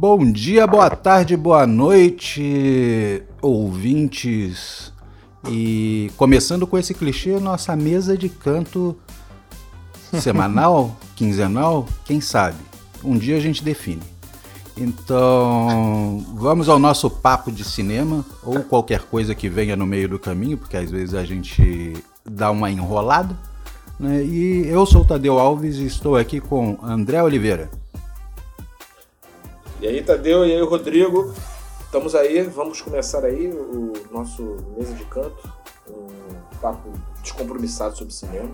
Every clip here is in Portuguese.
Bom dia, boa tarde, boa noite, ouvintes. E começando com esse clichê, nossa mesa de canto semanal, quinzenal, quem sabe? Um dia a gente define. Então, vamos ao nosso papo de cinema ou qualquer coisa que venha no meio do caminho, porque às vezes a gente dá uma enrolada. Né? E eu sou o Tadeu Alves e estou aqui com André Oliveira. E aí, Tadeu, e aí, Rodrigo. Estamos aí, vamos começar aí o nosso mesa de canto, um papo descompromissado sobre cinema.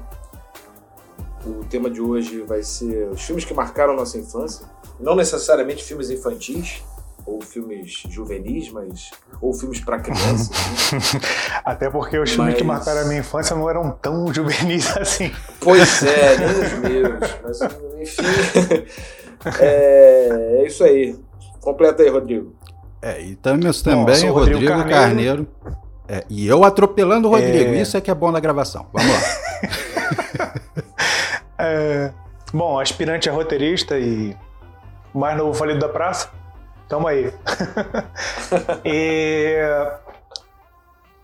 O tema de hoje vai ser os filmes que marcaram a nossa infância. Não necessariamente filmes infantis ou filmes juvenis, mas ou filmes para crianças. Né? Até porque os filmes mas... que marcaram a minha infância não eram tão juvenis assim. Pois é, nem os meus. Mas enfim. É, é isso aí. Completa aí, Rodrigo. É, e temos também Bom, Rodrigo, Rodrigo, Carneiro. Carneiro. É, e eu atropelando o Rodrigo. É... Isso é que é bom da gravação. Vamos lá. é... Bom, aspirante a roteirista e mais novo falido da praça. Tamo aí. e...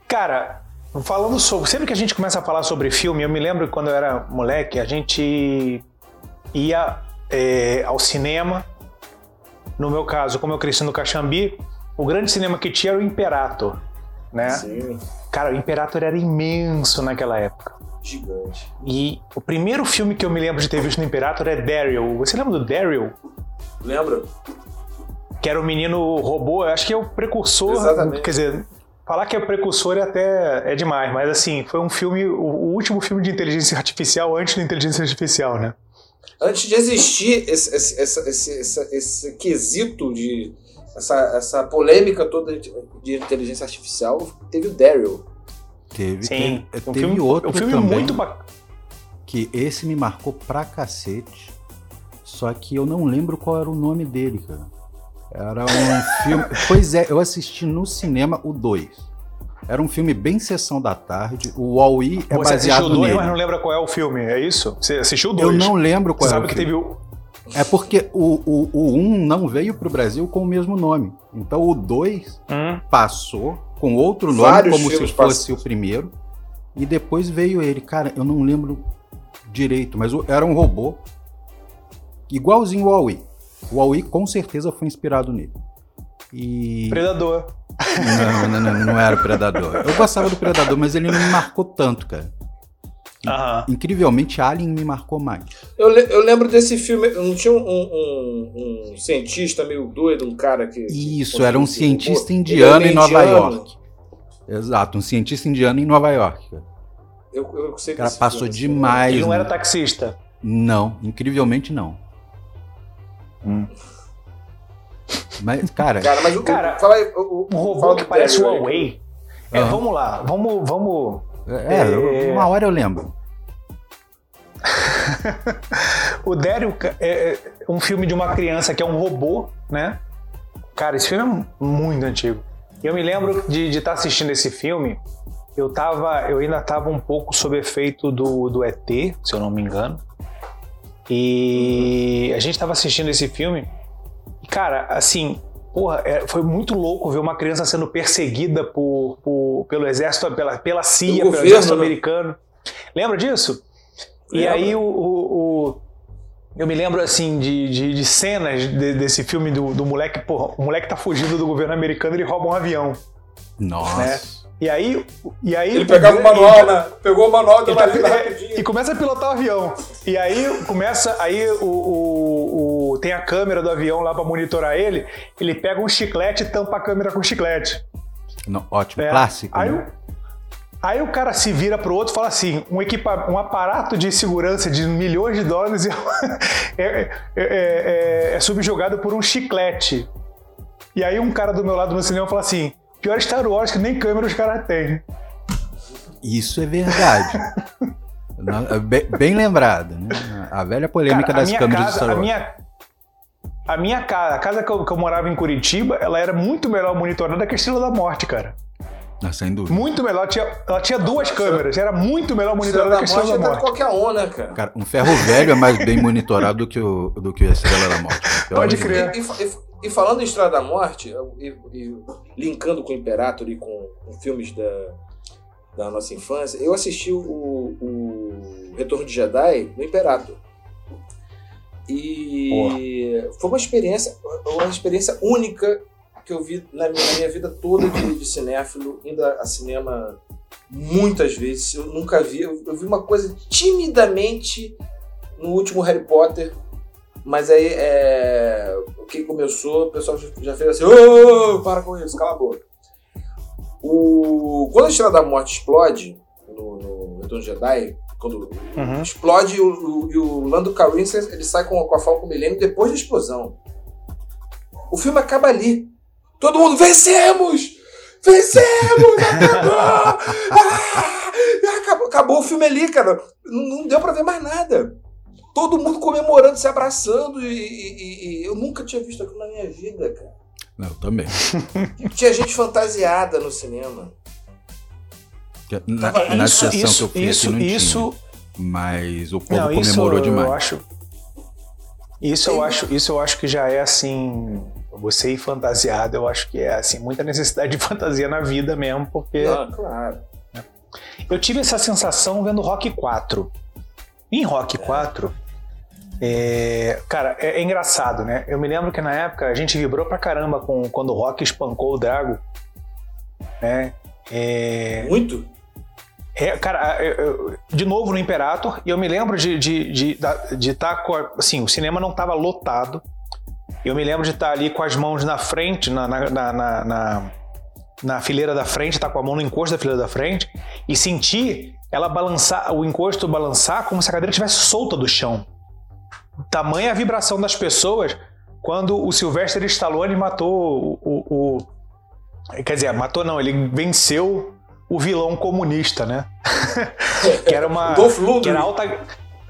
Cara, falando sobre. Sempre que a gente começa a falar sobre filme, eu me lembro que quando eu era moleque, a gente ia é, ao cinema. No meu caso, como eu cresci no Caxambi, o grande cinema que tinha era o Imperator, né? Sim. Cara, o Imperator era imenso naquela época. Gigante. E o primeiro filme que eu me lembro de ter visto no Imperator é Daryl. Você lembra do Daryl? Lembro. Que era o menino robô, acho que é o precursor. Exatamente. Quer dizer, falar que é precursor é até é demais, mas assim, foi um filme, o, o último filme de inteligência artificial antes da inteligência artificial, né? Antes de existir esse, esse, esse, esse, esse quesito de. Essa, essa polêmica toda de, de inteligência artificial, teve o Daryl. Teve, Sim, teve, um teve filme, outro um filme também, muito bacana. Que esse me marcou pra cacete. Só que eu não lembro qual era o nome dele, cara. Era um filme. Pois é, eu assisti no cinema o 2. Era um filme bem sessão da tarde. O Wall-E é Você baseado assistiu o dois, mas não lembra qual é o filme, é isso? Você assistiu o 2? Eu não lembro qual Você é sabe o que filme. teve o... É porque o 1 o, o um não veio para o Brasil com o mesmo nome. Então o 2 hum. passou com outro nome, Vários como se fosse passam. o primeiro. E depois veio ele. Cara, eu não lembro direito, mas era um robô igualzinho ao Wall-E. O Wall-E com certeza foi inspirado nele. E... Predador. Não, não, não, não era o Predador. Eu gostava do Predador, mas ele não me marcou tanto, cara. Uhum. Incrivelmente, Alien me marcou mais. Eu, eu lembro desse filme. Não tinha um, um, um, cientista meio doido, um cara que. Isso, era um cientista indiano em Nova indiano. York. Exato, um cientista indiano em Nova York. Eu, eu sei o cara passou filme, demais. Ele não era taxista? Não, incrivelmente não. Hum. Mas, cara. Cara, mas o cara, fala o, o, um robô que parece o Huawei. É, uhum. Vamos lá, vamos. vamos é, é, uma hora eu lembro. o Daryl é, é um filme de uma criança que é um robô, né? Cara, esse filme é muito antigo. Eu me lembro de estar tá assistindo esse filme. Eu tava, eu ainda estava um pouco sob efeito do, do ET, se eu não me engano. E a gente estava assistindo esse filme Cara, assim, porra, é, foi muito louco ver uma criança sendo perseguida por, por pelo exército, pela, pela CIA, pelo governo, exército né? americano. Lembra disso? Lembra. E aí o, o, o, eu me lembro assim de, de, de cenas de, desse filme do, do moleque, porra, o moleque tá fugindo do governo americano e ele rouba um avião. Nossa. Né? E aí, e aí ele pegava o manual, ele, né? Pegou o manual do tá, é, E começa a pilotar o avião. E aí começa, aí o, o tem a câmera do avião lá para monitorar ele. Ele pega um chiclete e tampa a câmera com chiclete. Ótimo, é. clássico. Aí, né? aí o cara se vira pro outro e fala assim: um, equipa, um aparato de segurança de milhões de dólares é, é, é, é subjugado por um chiclete. E aí um cara do meu lado no cinema fala assim Pior Star Wars que nem câmera os caras têm. Isso é verdade. É bem, bem lembrado, né? A velha polêmica cara, das câmeras casa, de Star Wars. A minha, a minha casa, a casa que eu, que eu, morava em Curitiba, ela era muito melhor monitorada que a Estrela da Morte, cara. Ah, sem dúvida. Muito melhor. Ela tinha, ela tinha duas câmeras. Era muito melhor monitorada que a Estrela da Morte. qualquer um, né, cara? Cara, um ferro velho é mais bem monitorado do que, o, do que a Estrela da Morte. Pode crer. E, e, e falando em Estrada da Morte, e, e linkando com o Imperator e com, com filmes da, da nossa infância, eu assisti o, o Retorno de Jedi no Imperator. E foi uma experiência, uma experiência única que eu vi na minha, na minha vida toda de, de cinéfilo, indo a, cinema muitas vezes. Eu nunca vi, eu, eu vi uma coisa timidamente no último Harry Potter, mas aí é, o que começou, o pessoal já fez assim, oh, para com isso, cala a boca. O, quando a Estrela da Morte explode no, no Retorno Jedi, quando uhum. explode o, o, e o Lando Calrissian ele sai com, com a Falcon Millennium depois da explosão. O filme acaba ali. Todo mundo, vencemos! Vencemos! Acabou! ah, acabou, acabou o filme ali, cara. Não, não deu pra ver mais nada todo mundo comemorando, se abraçando, e, e, e, eu nunca tinha visto aquilo na minha vida, cara. Não, eu também. Tinha gente fantasiada no cinema. Na, Tava, na isso, sessão isso, que eu fiz isso, não isso, tinha, mas o povo não, comemorou demais. Eu acho, isso eu acho, isso eu acho que já é assim, você ir fantasiado, eu acho que é assim, muita necessidade de fantasia na vida mesmo, porque ah, claro. Eu tive essa sensação vendo Rock 4. Em Rock 4, é, cara, é, é, engraçado, né? Eu me lembro que na época a gente vibrou pra caramba com, quando o Rock espancou o Drago. Né? É, Muito? É, cara, eu, eu, de novo no Imperator, e eu me lembro de estar de, de, de tá assim, o cinema não estava lotado. Eu me lembro de estar tá ali com as mãos na frente, na, na, na, na, na fileira da frente, estar tá com a mão no encosto da fileira da frente, e sentir ela balançar, o encosto balançar como se a cadeira estivesse solta do chão. Tamanha a vibração das pessoas quando o Sylvester Stallone matou o, o, o quer dizer, matou não, ele venceu o vilão comunista, né? que era uma que era alta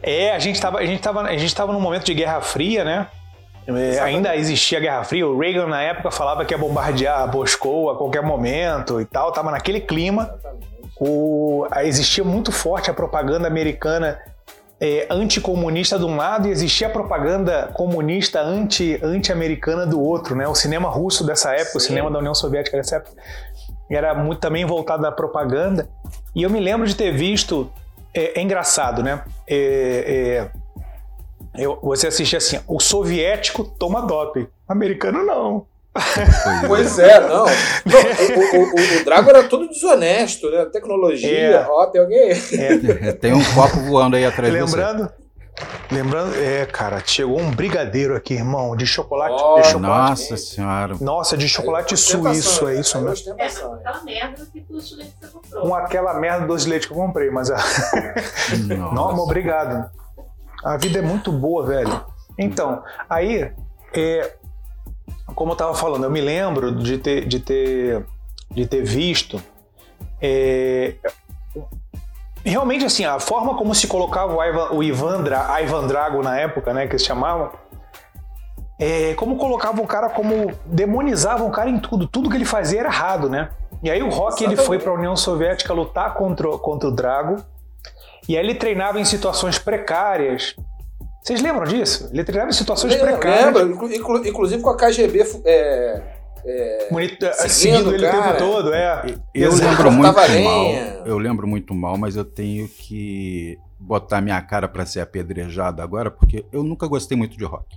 É, a gente tava a gente tava a gente tava num momento de Guerra Fria, né? É, ainda existia a Guerra Fria. O Reagan, na época, falava que ia bombardear Moscou a qualquer momento e tal. Tava naquele clima. O, existia muito forte a propaganda americana é, anticomunista de um lado e existia a propaganda comunista anti, anti-americana do outro, né? O cinema russo dessa época, Sim. o cinema da União Soviética dessa época, era muito também voltado à propaganda. E eu me lembro de ter visto, é, é engraçado, né? É, é eu, você assistia assim, o soviético toma doping, americano não. Pois é, não. não o, o, o, o, Drago era todo desonesto, né? Tecnologia, é. ó, tem alguém. É. Tem um copo voando aí atrás Lembrando, Lembrando, é, cara, chegou um brigadeiro aqui, irmão, de chocolate. Oh, de chocolate nossa senhora. Nossa, de chocolate é, suíço, é isso mesmo. É, aquela merda que doce leite você comprou. Com aquela merda doce de leite que eu comprei, mas. Não, obrigado. A vida é muito boa, velho. Então, aí, é, como eu estava falando, eu me lembro de ter, de ter, de ter visto. É, realmente, assim, a forma como se colocava o Ivan, o Ivan, Dra, Ivan Drago na época, né, que eles chamavam, é, como colocavam o cara, como demonizavam o cara em tudo. Tudo que ele fazia era errado, né? E aí o Rock ele foi para a União Soviética lutar contra, contra o Drago. E aí ele treinava em situações precárias. Vocês lembram disso? Ele treinava em situações lembro, precárias. Lembro, inclu, inclusive com a KGB é, é, Monita seguindo ele o tempo todo, é. Eu Exato. lembro muito mal. Eu lembro muito mal, mas eu tenho que botar minha cara para ser apedrejado agora, porque eu nunca gostei muito de rock.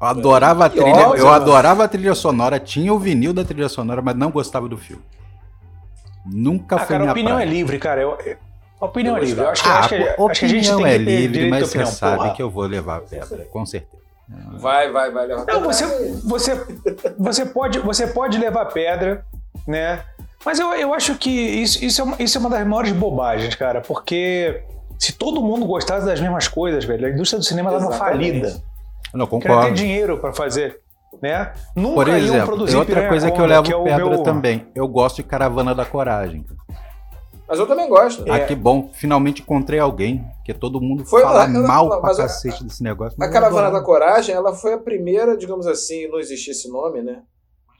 Eu adorava a trilha, eu adorava a trilha sonora, tinha o vinil da trilha sonora, mas não gostava do filme. Nunca ah, foi cara, minha a opinião praia. é livre, cara. Eu, a opinião é livre. Eu acho que, ah, acho que, opinião acho que a gente tem é livre, mas você sabe porra. que eu vou levar a pedra, com certeza. Vai, vai, vai levar Não, você, você, você, pode, você pode levar pedra, né? Mas eu, eu acho que isso, isso, é uma, isso é uma das maiores bobagens, cara, porque se todo mundo gostasse das mesmas coisas, velho, a indústria do cinema estava falida. Não, concordo. Queria ter dinheiro para fazer. Né? Nunca Por exemplo, iam produzir outra coisa que eu levo que é pedra meu... também. Eu gosto de Caravana da Coragem. Mas eu também gosto. Ah, é. que bom. Finalmente encontrei alguém. Que todo mundo foi, fala mal ela, pra cacete a, desse negócio. A Caravana da Coragem, ela foi a primeira, digamos assim, não existia esse nome, né?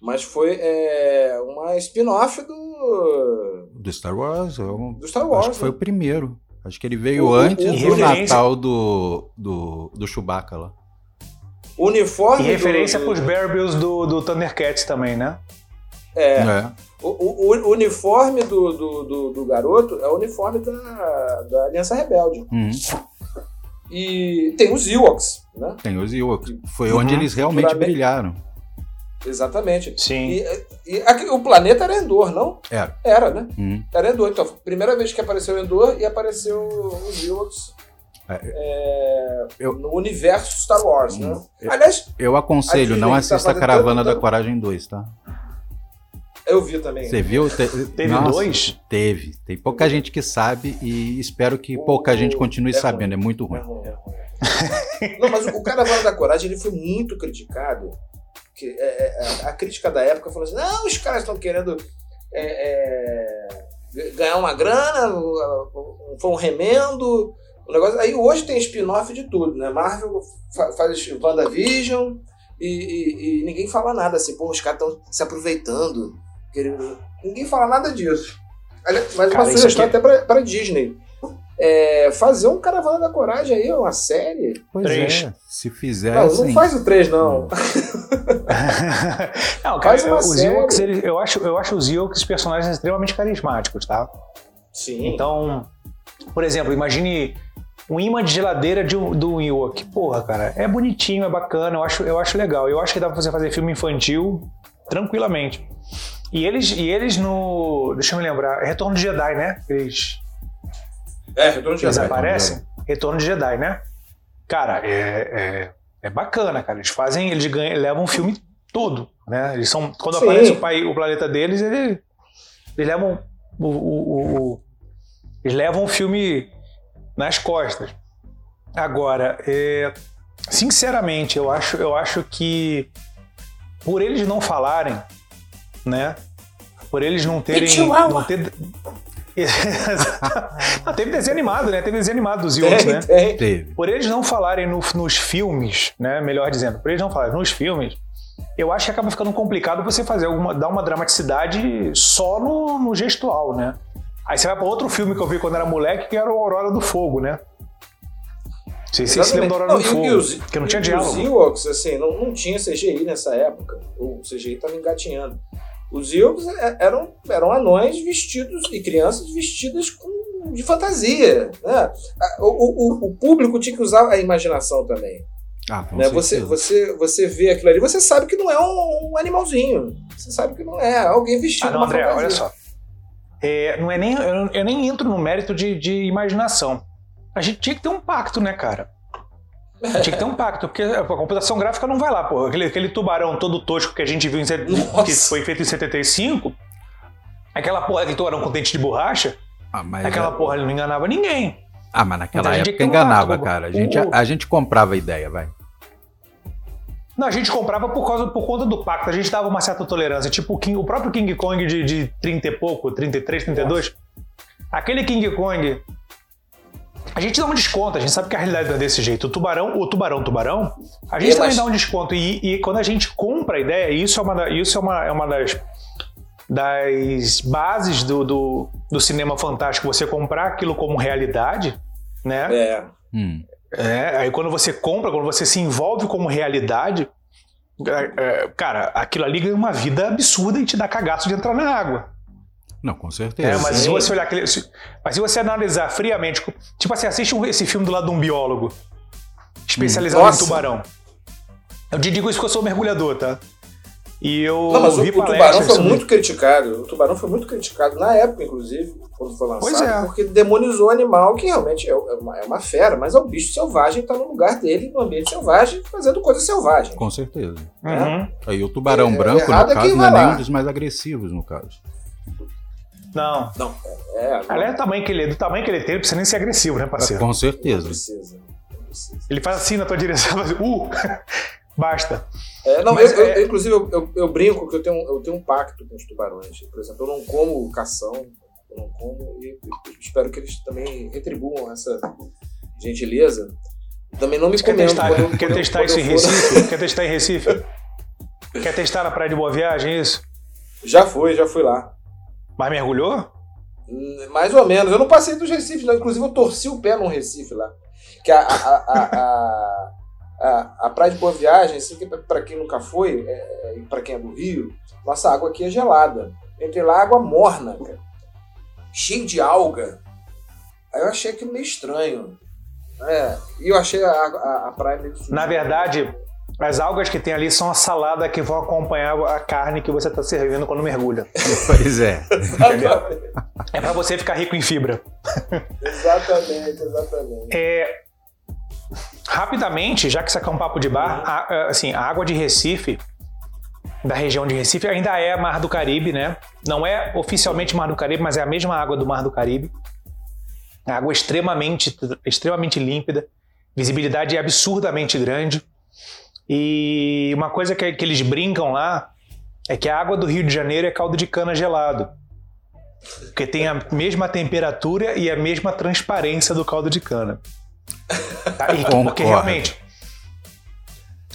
Mas foi é, uma spin-off do... Do Star Wars. Eu, do Star Wars. Acho que foi né? o primeiro. Acho que ele veio o, antes o, do Natal do, do, do Chewbacca lá. Uniforme. E referência do, do... pros Bear Bills do, do Thundercats também, né? É. é. O, o, o, uniforme do, do, do, do, garoto é o uniforme da, da Aliança Rebelde. Uhum. E tem os Ewoks, né? Tem os Ewoks. Foi uhum. onde eles realmente brilharam. Exatamente. Sim. E, e aqui, o planeta era Endor, não? Era. Era, né? Uhum. Era Endor. Então, primeira vez que apareceu Endor e apareceu os Ewoks é, é, eu, no universo Star Wars, né? Eu, Aliás, eu aconselho, não assista tá a Caravana da Coragem 2, tá? Eu vi também. Você viu? Te, teve nossa, dois? Teve. Tem pouca gente que sabe e espero que o, pouca gente continue é sabendo. Ruim. É muito ruim. É ruim, é ruim. Não, mas o Caravana da Coragem ele foi muito criticado. Que, é, é, a crítica da época falou assim: não, os caras estão querendo é, é, ganhar uma grana, foi um remendo. O negócio, aí hoje tem spin-off de tudo, né? Marvel faz WandaVision e, e, e ninguém fala nada assim, pô, os caras estão se aproveitando. Ninguém fala nada disso. Mas uma sugestão aqui... até para Disney. É, fazer um Caravana da Coragem aí, uma série. Pois três. é, se fizer. Não, assim... não faz o 3, não. não, cara, faz uma os eu, acho, eu acho os Ewoks personagens extremamente carismáticos, tá? Sim. Então, por exemplo, imagine um imã de geladeira de um, do Ewok. Porra, cara, é bonitinho, é bacana, eu acho, eu acho legal. Eu acho que dá pra você fazer filme infantil tranquilamente. E eles, e eles no. Deixa eu me lembrar. É Retorno de Jedi, né? Eles. É, Retorno de Jedi. Eles aparecem? Retorno de Jedi, né? Cara, é, é, é bacana, cara. Eles fazem. Eles ganham, levam o filme todo. Né? Eles são. Quando Sim. aparece o, pai, o planeta deles, eles, eles levam o, o, o, eles levam o filme nas costas. Agora, é, sinceramente, eu acho, eu acho que por eles não falarem, né? Por eles não terem. Não ter... não, teve desenho animado, né? Teve desenho animado dos Ewoks, né? Teve. Por eles não falarem no, nos filmes, né? Melhor dizendo, por eles não falarem nos filmes, eu acho que acaba ficando complicado você fazer alguma, dar uma dramaticidade só no, no gestual, né? Aí você vai para outro filme que eu vi quando era moleque, que era o Aurora do Fogo, né? Você se lembra do Aurora não, do Fogo, os, que não tinha diálogo. Os Ewoks, assim, não, não tinha CGI nessa época. O CGI estava engatinhando. Os Ewoks é, eram, eram anões vestidos e crianças vestidas com, de fantasia. Né? O, o, o público tinha que usar a imaginação também. Ah, né? você, você, você vê aquilo ali, você sabe que não é um, um animalzinho. Você sabe que não é alguém vestido. Ah, não, André, fantasia. olha só. É, não é nem, eu, eu, nem entro no mérito de, de imaginação. A gente tinha que ter um pacto, né, cara? Tinha que ter um pacto, porque a computação gráfica não vai lá, pô. Aquele, aquele tubarão todo tosco que a gente viu em, que foi feito em 75, aquela porra, aquele tubarão com dente de borracha, ah, aquela é... porra ele não enganava ninguém. Ah, mas naquela então, época enganava, um pacto, cara. A gente, a, a gente comprava a ideia, vai. Não, a gente comprava por, causa, por conta do pacto. A gente dava uma certa tolerância. Tipo o, King, o próprio King Kong de, de 30 e pouco, 33, 32. Nossa. Aquele King Kong. A gente dá um desconto, a gente sabe que a realidade é desse jeito. O tubarão, o tubarão, tubarão, a gente também dá um desconto. E, e, quando a gente compra a ideia, isso é uma, isso é uma, é uma das, das bases do, do, do cinema fantástico, você comprar aquilo como realidade, né? É. Hum. É, aí quando você compra, quando você se envolve como realidade, é, é, cara, aquilo ali ganha uma vida absurda e te dá cagaço de entrar na água. Não, com certeza. É, mas se você olhar aquele, se, mas se você analisar friamente, tipo assim, assiste esse filme do lado de um biólogo especializado hum. em tubarão. Eu te digo isso que eu sou mergulhador, tá? E eu Não, mas o, o tubarão foi muito criticado. O tubarão foi muito criticado na época, inclusive, quando foi lançado, pois é. porque demonizou o animal, que realmente é, é uma, é uma fera, mas é um bicho selvagem, está no lugar dele, no ambiente selvagem, fazendo coisa selvagem. Com certeza. Uhum. Aí o tubarão é, branco, no é caso, não é nenhum dos mais agressivos, no caso. Não. Não. É, agora... é do tamanho que ele, do tamanho que ele tem, não precisa nem ser agressivo, né, parceiro? Com certeza. Não precisa. Não precisa. Ele faz assim na tua direção, faz, uh, basta. É, não, Mas, eu, é... eu, inclusive, eu, eu, eu, brinco que eu tenho, eu tenho um pacto com os tubarões. Por exemplo, eu não como cação, eu não como e espero que eles também retribuam essa gentileza. Também não me quer testar, eu, quer testar isso em Recife? quer testar em Recife? quer testar na Praia de Boa Viagem, é isso? Já fui, já fui lá. Mas mergulhou? Hum, mais ou menos. Eu não passei dos Recifes, não. Inclusive, eu torci o pé num Recife lá. Que a, a, a, a Praia de Boa Viagem, assim, que para quem nunca foi, é, é para quem é do Rio, nossa água aqui é gelada. Entrei lá, água morna, cara. Cheio de alga. Aí eu achei aquilo meio estranho. É, e eu achei a, a, a praia meio Na verdade, as algas que tem ali são a salada que vão acompanhar a carne que você está servindo quando mergulha. Pois é. é para você ficar rico em fibra. exatamente, exatamente. É, rapidamente, já que isso aqui é um papo de bar, a, assim, a água de Recife, da região de Recife, ainda é Mar do Caribe, né? Não é oficialmente Mar do Caribe, mas é a mesma água do Mar do Caribe. água extremamente, extremamente límpida, visibilidade é absurdamente grande. E uma coisa que, que eles brincam lá é que a água do Rio de Janeiro é caldo de cana gelado. Porque tem a mesma temperatura e a mesma transparência do caldo de cana. Tá? E, porque realmente.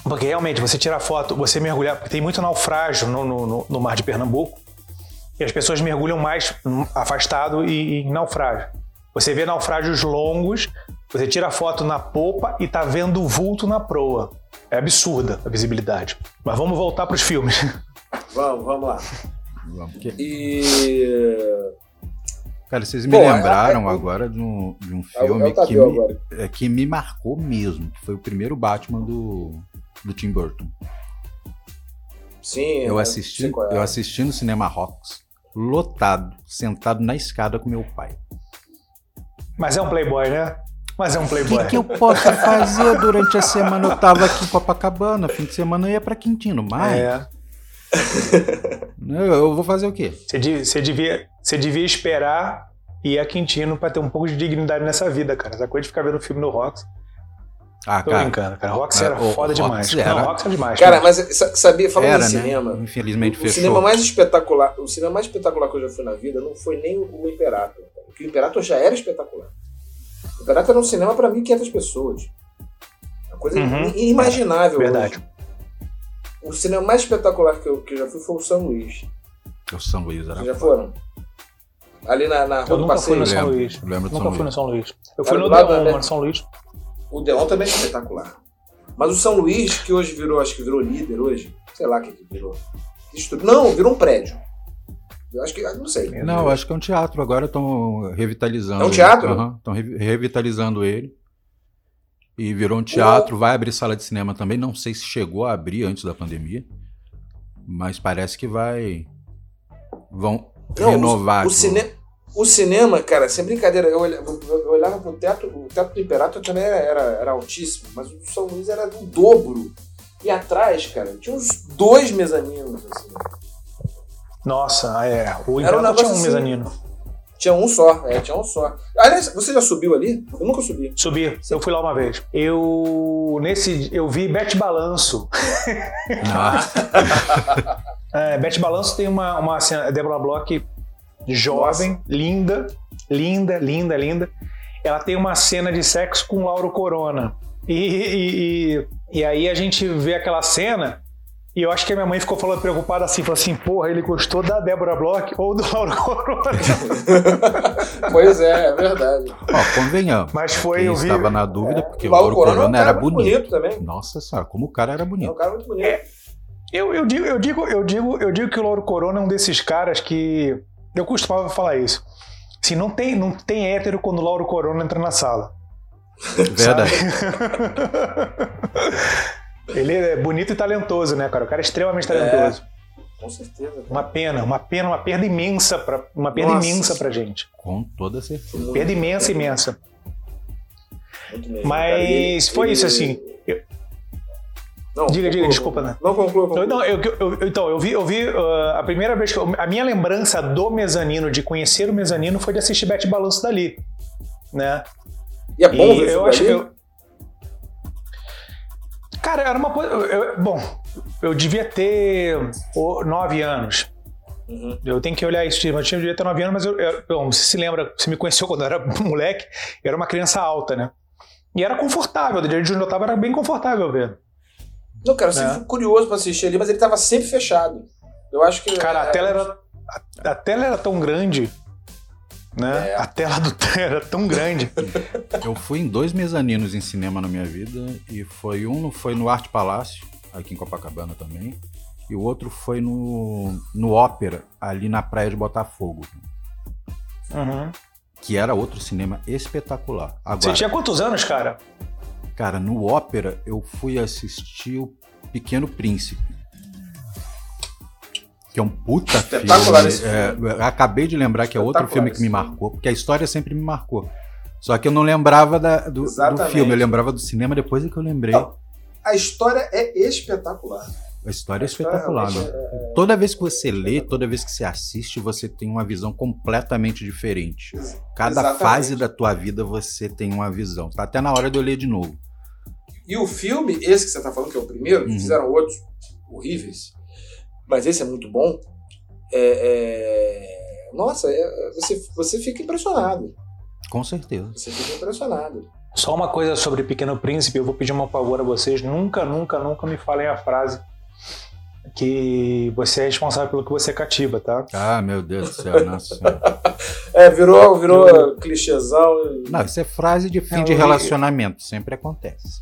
Porque realmente, você tira foto, você mergulhar. Porque tem muito naufrágio no, no, no mar de Pernambuco. E as pessoas mergulham mais afastado e em naufrágio. Você vê naufrágios longos, você tira foto na popa e tá vendo o vulto na proa. É absurda a visibilidade. Mas vamos voltar para os filmes. Vamos, vamos lá. E. Cara, vocês me Bom, lembraram é, é, agora de um, de um é filme que, me, é, que me marcou mesmo. Que foi o primeiro Batman do, do Tim Burton. Sim, eu assisti, é. eu assisti no Cinema Rocks, lotado, sentado na escada com meu pai. Mas é um playboy, né? Mas é um playboy. O que, que, eu posso fazer durante a semana? Eu tava aqui em Copacabana, fim de semana eu ia pra Quintino, mas... É. Eu vou fazer o quê? Você devia, você devia esperar ir a Quintino pra ter um pouco de dignidade nessa vida, cara. Essa coisa de ficar vendo filme no Rox. Ah, Tô cara. brincando, cara. Rox era o, foda o demais. Era. Não, Rox era demais. Cara, cara. mas sabia, falando era, em né? cinema. Infelizmente o, fechou. O cinema mais espetacular, o cinema mais espetacular que eu já fui na vida não foi nem o Imperator. Porque o Imperator já era espetacular. O Imperator era um cinema para 1.500 pessoas. Uma coisa uhum. inimaginável. Verdade. Hoje. O cinema mais espetacular que eu, que eu já fui foi o São Luís. O São Luís era. Vocês já foram? Ali na, na Rua eu do nunca Fui no São Luís. Lembro, lembro nunca São fui no São Luís. Eu fui no Deon, né? São Luís. O Deon também é espetacular. Mas o São Luís, que hoje virou, acho que virou líder hoje, sei lá o que, que virou. Não, virou um prédio. Eu acho que, não sei. Não, acho que é um teatro. Agora estão revitalizando. É um teatro? Estão uhum, revitalizando ele. E virou um teatro. O... Vai abrir sala de cinema também. Não sei se chegou a abrir antes da pandemia. Mas parece que vai. Vão não, renovar. O, o, cine... o cinema, cara, sem brincadeira, eu olhava, eu olhava pro teatro. O teatro do Imperator também era, era altíssimo. Mas o São Luís era do dobro. E atrás, cara, tinha uns dois mezaninos, assim. Nossa, é. O um tinha um assim, mezanino. Tinha um só, é, tinha um só. Aliás, você já subiu ali? Eu nunca subi. Subi, Sim. eu fui lá uma vez. Eu. Nesse. Eu vi Bete Balanço. é, Bete Balanço tem uma, uma cena. Débora Bloch, jovem, Nossa. linda, linda, linda, linda. Ela tem uma cena de sexo com Lauro Corona. E, e, e, e aí a gente vê aquela cena e eu acho que a minha mãe ficou falando preocupada assim, falou assim, porra, ele gostou da Débora Bloch ou do Lauro Corona. pois é, é verdade. Ó, convenhamos. Mas foi, eu vi... estava na dúvida, porque o Lauro, Corona, Corona era bonito. bonito. também. Nossa senhora, como o cara era bonito. É um cara muito bonito. É, eu, eu, digo, eu, digo, eu, digo, eu digo que o Lauro Corona é um desses caras que... Eu costumava falar isso. Assim, não tem, não tem hétero quando o Lauro Corona entra na sala. Verdade. Ele é bonito e talentoso, né, cara? O cara é extremamente talentoso. É, com certeza. Cara. Uma pena, uma pena, uma perda imensa para uma perda Nossa. imensa pra gente. Com toda certeza. Perda imensa, imensa. Mas foi isso assim. Eu... Não, diga, conclua, diga, desculpa, né? Não conclua, conclua. Não, eu, eu, então, eu vi, eu vi uh, a primeira vez que eu, a minha lembrança do mezanino, de conhecer o mezanino, foi de assistir Bete Balanço dali, né? E é bom e ver eu acho, eu, Cara, era uma coisa. Bom, eu devia ter nove anos. Uhum. Eu tenho que olhar isso, eu devia ter nove anos, mas eu, eu, você se lembra, você me conheceu quando eu era moleque, eu era uma criança alta, né? E era confortável, do dia de onde eu tava era bem confortável ver. Não, cara, eu sempre é. fui curioso pra assistir ali, mas ele tava sempre fechado. Eu acho que. Cara, a tela era. A, a tela era tão grande né? É. A tela do era tão grande. Eu fui em dois mezaninos em cinema na minha vida e foi um foi no Arte Palácio, aqui em Copacabana também, e o outro foi no, no Ópera, ali na praia de Botafogo. Uhum. Que era outro cinema espetacular. Agora, Você tinha quantos anos, cara? Cara, no Ópera eu fui assistir o Pequeno Príncipe que é um puta Espetacular filme. É, acabei de lembrar que é outro filme que me marcou, porque a história sempre me marcou. Só que eu não lembrava da, do, do, filme, eu lembrava do cinema depois é que eu lembrei. A história é espetacular. A história é espetacular, né? É... Toda vez que você lê, toda vez que você assiste, você tem uma visão completamente diferente. Cada Exatamente. fase da tua vida você tem uma visão. Tá até na hora de eu ler de novo. E o filme, esse que você tá falando, que é o primeiro, uhum. fizeram outros horríveis mas esse é muito bom. É, é... Nossa, é... você, você fica impressionado. Com certeza. Você fica impressionado. Só uma coisa sobre Pequeno Príncipe, eu vou pedir uma favor a vocês. Nunca, nunca, nunca me falem a frase que você é responsável pelo que você cativa, tá? Ah, meu Deus do céu, nossa É, virou, virou eu... clichêzão. Não, isso é frase de fim de relacionamento, sempre acontece.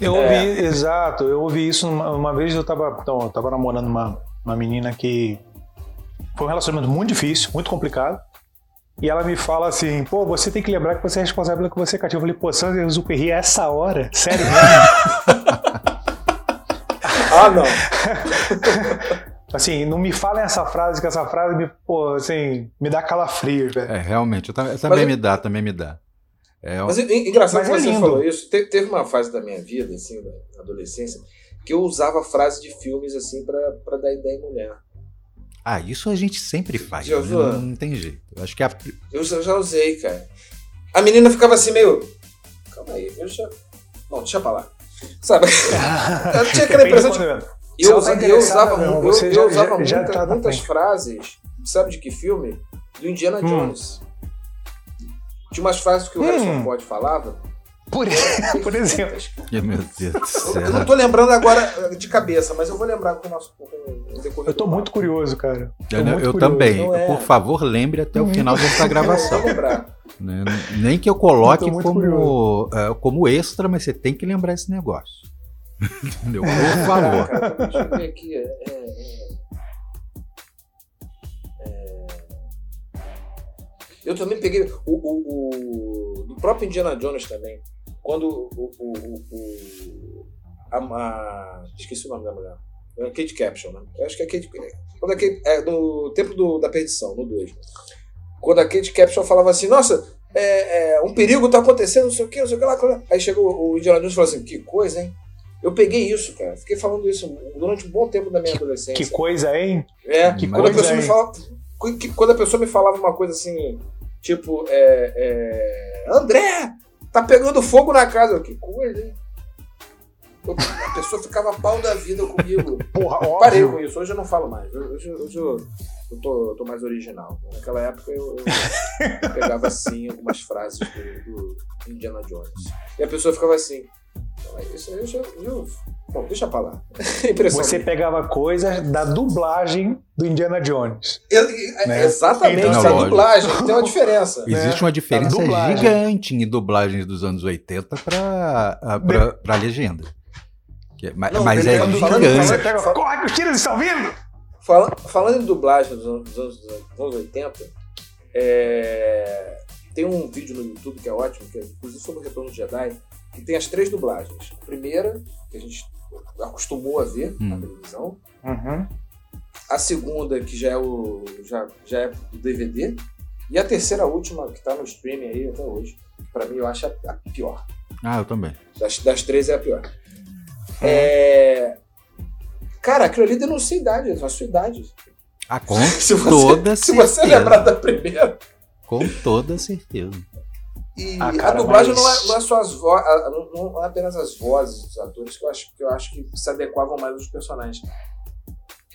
Eu ouvi, é. exato, eu ouvi isso uma, uma vez, eu tava, então, eu tava namorando uma, uma menina que foi um relacionamento muito difícil, muito complicado. E ela me fala assim, pô, você tem que lembrar que você é responsável pelo que você cativa. Eu falei, pô, Sandra Zuperri é essa hora? Sério mesmo? ah, não. assim, não me falem essa frase, que essa frase me, pô, assim, me dá calafrios, velho. É, realmente, eu também, também me dá, também me dá. É, Mas engraçado Mas que é você lindo. falou isso. Te, teve uma fase da minha vida, assim, da adolescência, que eu usava frases de filmes assim para dar ideia em mulher. Ah, isso a gente sempre faz. Já né? não, não, tem jeito. Eu acho que a... eu já usei, cara. A menina ficava assim meio. Calma aí, eu já. Não, deixa pra lá. Sabe? eu tinha aquela impressão de. Eu, tá eu, usava, não, eu, eu, já, usava já, muita, tá muitas frases, sabe de que filme? Do Indiana hum. Jones. Tinha umas frases que o hum. Harrison Ford falava por, por exemplo. Meu Deus do céu. Eu não tô lembrando agora de cabeça, mas eu vou lembrar com o nosso com o Eu tô muito curioso, cara. Tô eu, muito eu curioso. também. É... Por favor, lembre até o final dessa gravação. Né? Nem que eu coloque eu como, uh, como extra, mas você tem que lembrar esse negócio. Entendeu? Por favor. Cara, deixa eu ver aqui. É, é, é, eu também peguei o, o, o, do próprio Indiana Jones também. Quando o. o, o a, a, esqueci o nome da mulher. É Kate Capshaw, né? Eu acho que é Kate. Quando a Kate, é no tempo do, da perdição, no 2. Quando a Kate Capshaw falava assim: Nossa, é, é, um perigo tá acontecendo, não sei o que, não sei o que lá. Aí chegou o Indiana Jones e falou assim: Que coisa, hein? Eu peguei isso, cara. Fiquei falando isso durante um bom tempo da minha que, adolescência. Que coisa, hein? É, que quando, coisa, a pessoa me falava, quando a pessoa me falava uma coisa assim, tipo, é, é, André, Tá pegando fogo na casa. Que coisa, hein? A pessoa ficava pau da vida comigo. Porra, óbvio. Parei com isso. Hoje eu não falo mais. Hoje, hoje eu, eu tô, tô, mais original. Naquela época eu, eu pegava assim algumas frases do, do, Indiana Jones. E a pessoa ficava assim. Isso, isso, eu, Bom, deixa pra lá. Você pegava coisas da dublagem do Indiana Jones. Eu, né? Exatamente, então, a dublagem tem uma diferença. Existe uma diferença gigante em dublagens dos anos 80 para pra, legenda. É, mas, não, mas é gigante. Falando, Corre que os tiros estão vindo! Fala, falando em dublagem dos anos, dos anos, dos anos 80, é, tem um vídeo no YouTube que é ótimo, que é inclusive sobre o Retorno de Jedi, que tem as três dublagens. A primeira, que a gente acostumou a ver hum. na televisão. Uhum. A segunda, que já é o, já, já é o DVD. E a terceira, a última, que está no streaming aí até hoje. Para mim, eu acho a, a, pior. Ah, eu também. Das, das três é a pior. Uhum. É... Cara, aquilo ali denuncia a idade, a sua idade. Ah, com se você, toda Se você lembrar da primeira. Com toda certeza. E ah, cara, a dublagem mas... não, é, não, é, só as vozes, não é apenas as vozes dos atores que eu acho que, eu acho que se adequavam mais aos personagens.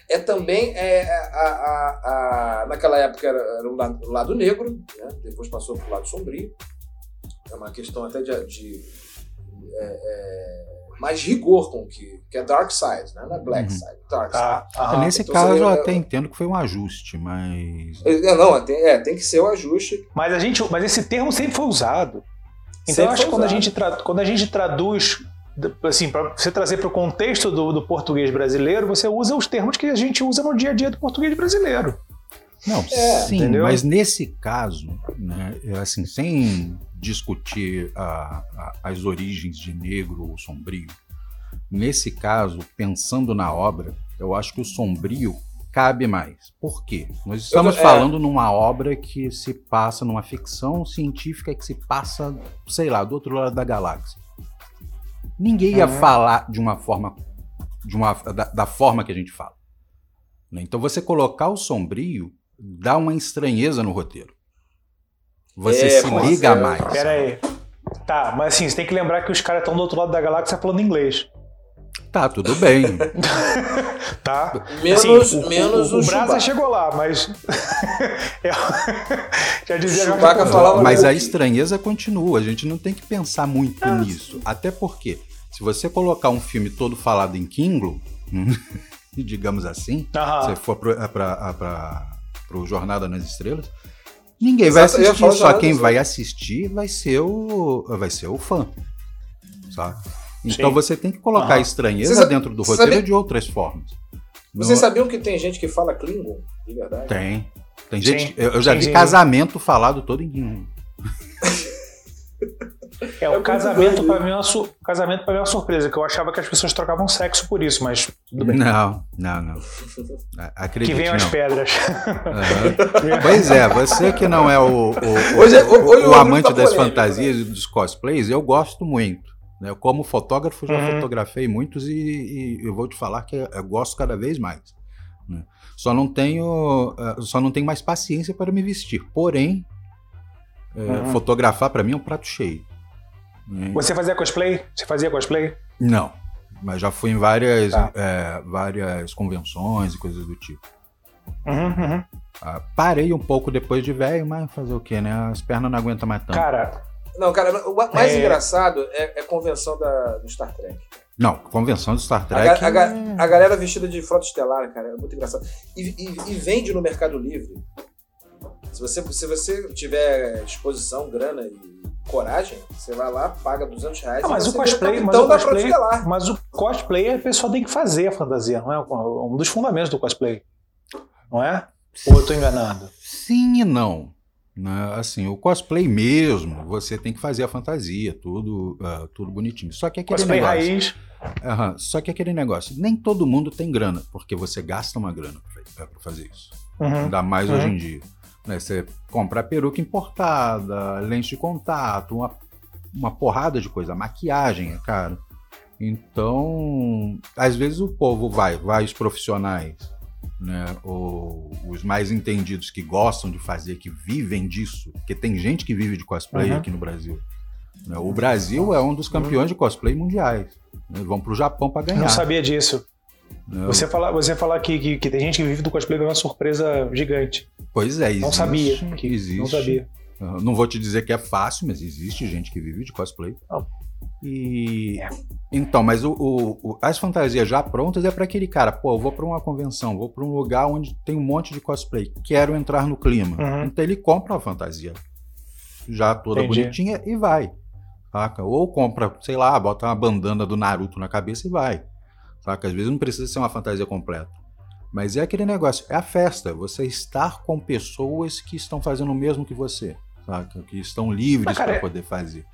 É também, é, a, a, a, naquela época era, era o, lado, lado negro, né? depois passou para o lado sombrio. É uma questão até de, de é, é, mais rigor com que, que é Dark Side, né? não é Black uhum. Side, Dark ah, Side. Ah, Nesse então, caso eu até entendo que foi um ajuste, mas. É, não, tem, é, tem que ser o um ajuste. Mas, a gente, mas esse termo sempre foi usado. Então sempre eu acho que quando a, gente quando a gente traduz assim, para você trazer para o contexto do, do, português brasileiro, você usa os termos que a gente usa no dia a dia do português brasileiro. Não, é, sim, entendeu? mas nesse caso, né, assim, sem discutir a, a, as origens de negro ou sombrio, nesse caso, pensando na obra, eu acho que o sombrio cabe mais. Por quê? Nós estamos eu, é... falando numa obra que se passa numa ficção científica que se passa, sei lá, do outro lado da galáxia. Ninguém ia uhum. falar de uma forma, de uma, da, da forma que a gente fala. Né? Então você colocar o sombrio dá uma estranheza no roteiro. Você é, se liga é, mais. Pera aí. Tá, mas assim, você tem que lembrar que os caras estão do outro lado da galáxia falando inglês. Tá, tudo bem. tá? Menos, assim, menos o, o, o, o Brasa chegou lá, mas. já dizia Chewbacca falava Mas a estranheza continua, a gente não tem que pensar muito ah. nisso. Até porque, se você colocar um filme todo falado em Kinglo, digamos assim, uh -huh. se for para pro Jornada nas Estrelas, ninguém Exato, vai assistir, só quem vai assistir vai ser o vai ser o fã, sabe? Então Sim. você tem que colocar uhum. estranheza você dentro do roteiro sabe... de outras formas. Vocês Não... sabiam que tem gente que fala Klingon, de verdade? Tem. Tem gente. Sim. Eu já Sim, vi casamento falado todo em. É, o é casamento para mim, é uma su... casamento para mim é uma surpresa, que eu achava que as pessoas trocavam sexo por isso, mas tudo bem. Não, não, não. Acredite, que venham as pedras. Uhum. pois é, você que não é o, o, hoje, é, hoje o, o amante das fantasias e dos cosplays, eu gosto muito. Né? Como fotógrafo, já uhum. fotografei muitos e, e, eu vou te falar que eu gosto cada vez mais. Né? Só não tenho, eh, só não tenho mais paciência para me vestir. Porém, é, uhum. fotografar para mim é um prato cheio. Você fazia cosplay? Você fazia cosplay? Não, mas já fui em várias, tá. é, várias convenções e coisas do tipo. Uhum, uhum. Ah, parei um pouco depois de velho, mas fazer o quê, né? As pernas não aguentam mais tanto. Cara. Não, cara, o mais é... engraçado é, é a convenção da, do Star Trek. Não, convenção do Star Trek. A, a, é... a galera vestida de frota estelar, cara, é muito engraçado. E, e, e vende no Mercado Livre. Se você, se você tiver disposição, grana e coragem, você vai lá, paga 200 reais. Ah, mas o cosplay, mas o cosplay, mas o cosplay a pessoa tem que fazer a fantasia, não é? Um dos fundamentos do cosplay, não é? Ou eu tô enganado? Sim e não. Né? Assim, o cosplay mesmo, você tem que fazer a fantasia, tudo, uh, tudo bonitinho. Só que aquele cosplay negócio, raiz. Uh, só que aquele negócio, nem todo mundo tem grana, porque você gasta uma grana para fazer isso. Uhum. Ainda mais uhum. hoje em dia. Né? Você compra peruca importada, lente de contato, uma, uma porrada de coisa. Maquiagem é caro. Então, às vezes o povo vai, vai os profissionais, né, ou os mais entendidos que gostam de fazer, que vivem disso, porque tem gente que vive de cosplay uhum. aqui no Brasil. Né? O Brasil é um dos campeões de cosplay mundiais. Né? Vão para o Japão para ganhar. Não sabia disso. Não. Você falar você fala que, que, que, tem gente que vive do cosplay é uma surpresa gigante. Pois é, existe. Não sabia. Que existe. Não sabia. Não vou te dizer que é fácil, mas existe gente que vive de cosplay. Não. E então, mas o, o, as fantasias já prontas é para aquele cara, pô, eu vou para uma convenção, vou para um lugar onde tem um monte de cosplay, quero entrar no clima. Uhum. Então ele compra uma fantasia já toda Entendi. bonitinha e vai. Saca? Ou compra, sei lá, bota uma bandana do Naruto na cabeça e vai. Saca? Às vezes não precisa ser uma fantasia completa. Mas é aquele negócio, é a festa, você estar com pessoas que estão fazendo o mesmo que você, saca? Que estão livres para é poder fazer.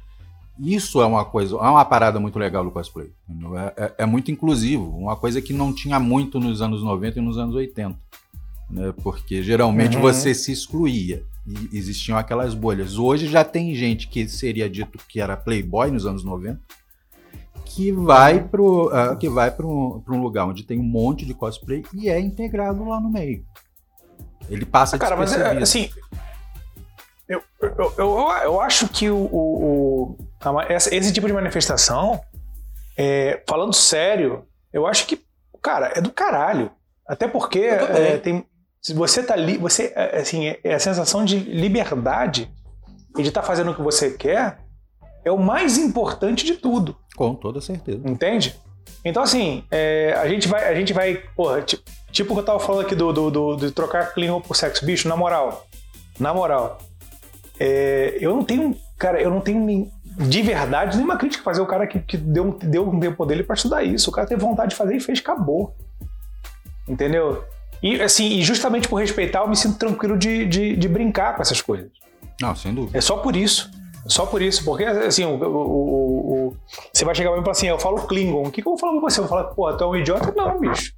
Isso é uma coisa, é uma parada muito legal do cosplay. É, é, é, muito inclusivo, uma coisa que não tinha muito nos anos 90 e nos anos 80. Né? Porque geralmente uhum. você se excluía e existiam aquelas bolhas. Hoje já tem gente que seria dito que era playboy nos anos 90 que vai pro uh, que vai para um, um lugar onde tem um monte de cosplay e é integrado lá no meio. Ele passa ah, cara, mas é, assim, eu, eu, eu, eu, acho que o, o, o esse tipo de manifestação, é, falando sério, eu acho que, cara, é do caralho. Até porque é, tem, se você tá ali, você, é, assim, é, é a sensação de liberdade e de estar tá fazendo o que você quer é o mais importante de tudo. Com toda certeza. Entende? Então, assim, é, a gente vai, a gente vai, porra, tipo, tipo o que eu tava falando aqui do, do, do, de trocar Klingon por sexo, bicho, na moral, na moral, é, eu não tenho, cara, eu não tenho de verdade nenhuma crítica fazer o cara que, que deu, deu um tempo dele para estudar isso, o cara teve vontade de fazer e fez, acabou. Entendeu? E, assim, e justamente por respeitar, eu me sinto tranquilo de, de, de brincar com essas coisas. Não, sem dúvida. É só por isso. Só por isso, porque assim, o, o, o, você vai chegar pra mim e falar assim, eu falo Klingon, o que, que eu vou falar com você? Eu vou falar, pô, tu é um idiota? Não, bicho.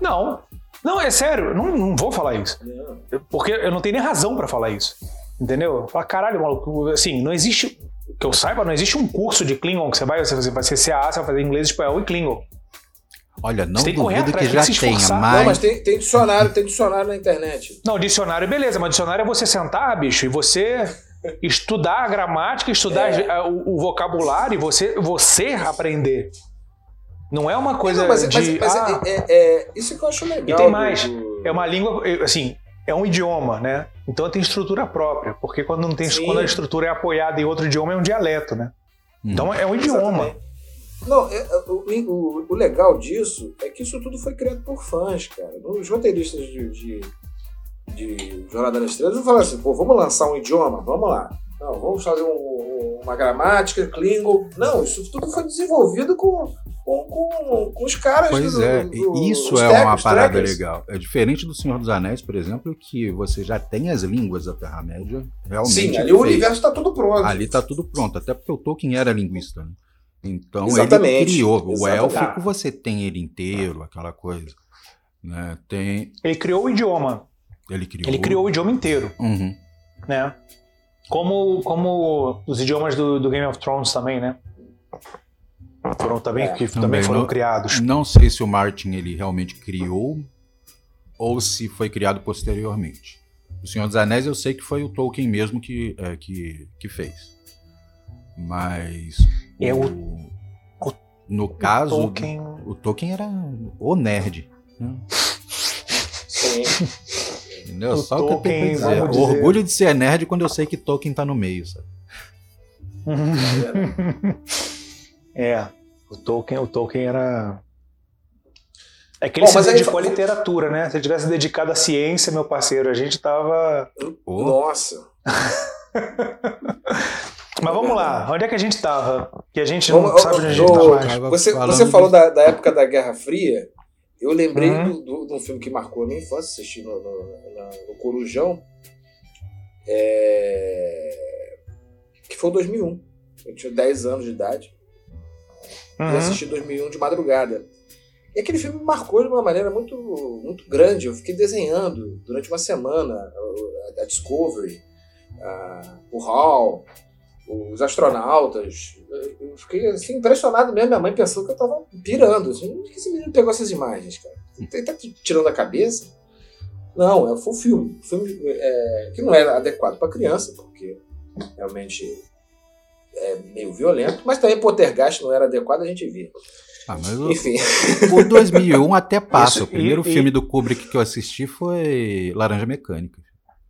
não. Não, é sério, não, não vou falar isso. Porque eu não tenho nem razão para falar isso. Entendeu? Fala, caralho, maluco, assim, não existe, que eu saiba, não existe um curso de Klingon que você vai, você vai ser CA, você vai fazer inglês, espanhol e Klingon. Olha, não duvido que, que já tenha, mas... Não, mas tem, tem, dicionário, tem dicionário na internet. Não, dicionário, beleza, mas dicionário é você sentar, bicho, e você estudar a gramática, estudar é. o, o, vocabulário e você, você aprender. Não é uma coisa não, mas, de... Mas, mas ah, é, é, é, isso que eu acho legal. E tem mais, do... é uma língua, assim, é um idioma, né? Então tem estrutura própria, porque quando não tem, quando a estrutura é apoiada em outro idioma é um dialeto, né? Hum. Então é um idioma. Exatamente. Não, é, é, o, o, o, legal disso é que isso tudo foi criado por fãs, cara. Os roteiristas de, de, de Jornada nas Estrelas não falaram assim, pô, vamos lançar um idioma, vamos lá. Não, vamos fazer um, uma gramática, Klingon. Não, isso tudo foi desenvolvido com, com, com, com os caras Pois do, é, do, isso é uma parada trackers. legal. É diferente do Senhor dos Anéis, por exemplo, que você já tem as línguas da Terra-média realmente. Sim, ali o universo está tudo pronto. Ali está tudo pronto, até porque o Tolkien era linguista. Né? Então Exatamente. ele criou. O Exatamente. élfico você tem ele inteiro, aquela coisa. Né? Tem... Ele criou o idioma. Ele criou. Ele criou o idioma inteiro. Uhum. Né? Como, como os idiomas do, do, Game of Thrones também, né? Foram também, é. que também, também foram não, criados. Não sei se o Martin ele realmente criou ou se foi criado posteriormente. O Senhor dos Anéis eu sei que foi o Tolkien mesmo que, é, que, que fez. Mas é o, o no caso, o Tolkien... o Tolkien era o nerd. Né? Sim. Entendeu? O Só Tolkien, que eu tenho que dizer. dizer. Orgulho de ser nerd quando eu sei que Tolkien tá no meio, sabe? é, o Tolkien, o Tolkien era. É que ele Bom, se dedicou gente... à literatura, né? Se ele tivesse dedicado à ciência, meu parceiro, a gente tava. Oh. Nossa! Mas vamos lá, onde é que a gente estava? Que a gente não vamos, sabe onde a gente mais. Você, você falou da, da, época da Guerra Fria. Eu lembrei uhum. de um filme que marcou a minha infância, assisti no, no, no Corujão, é... que foi 2001. Eu tinha 10 anos de idade. Uhum. E assisti 2001 de madrugada. E aquele filme me marcou de uma maneira muito, muito grande. Eu fiquei desenhando durante uma semana a, a Discovery, a, o Hall, os astronautas. Eu fiquei assim, impressionado mesmo. Minha mãe pensou que eu tava pirando. Assim, que esse menino pegou essas imagens, cara? Ele tá tirando a cabeça? Não, é, foi um filme. Um filme é, que não era adequado para criança, porque realmente é meio violento, mas também Poltergeist não era adequado, a gente via. Ah, Enfim. O, o 2001 até passa. Isso, o primeiro e, filme e... do Kubrick que eu assisti foi Laranja Mecânica.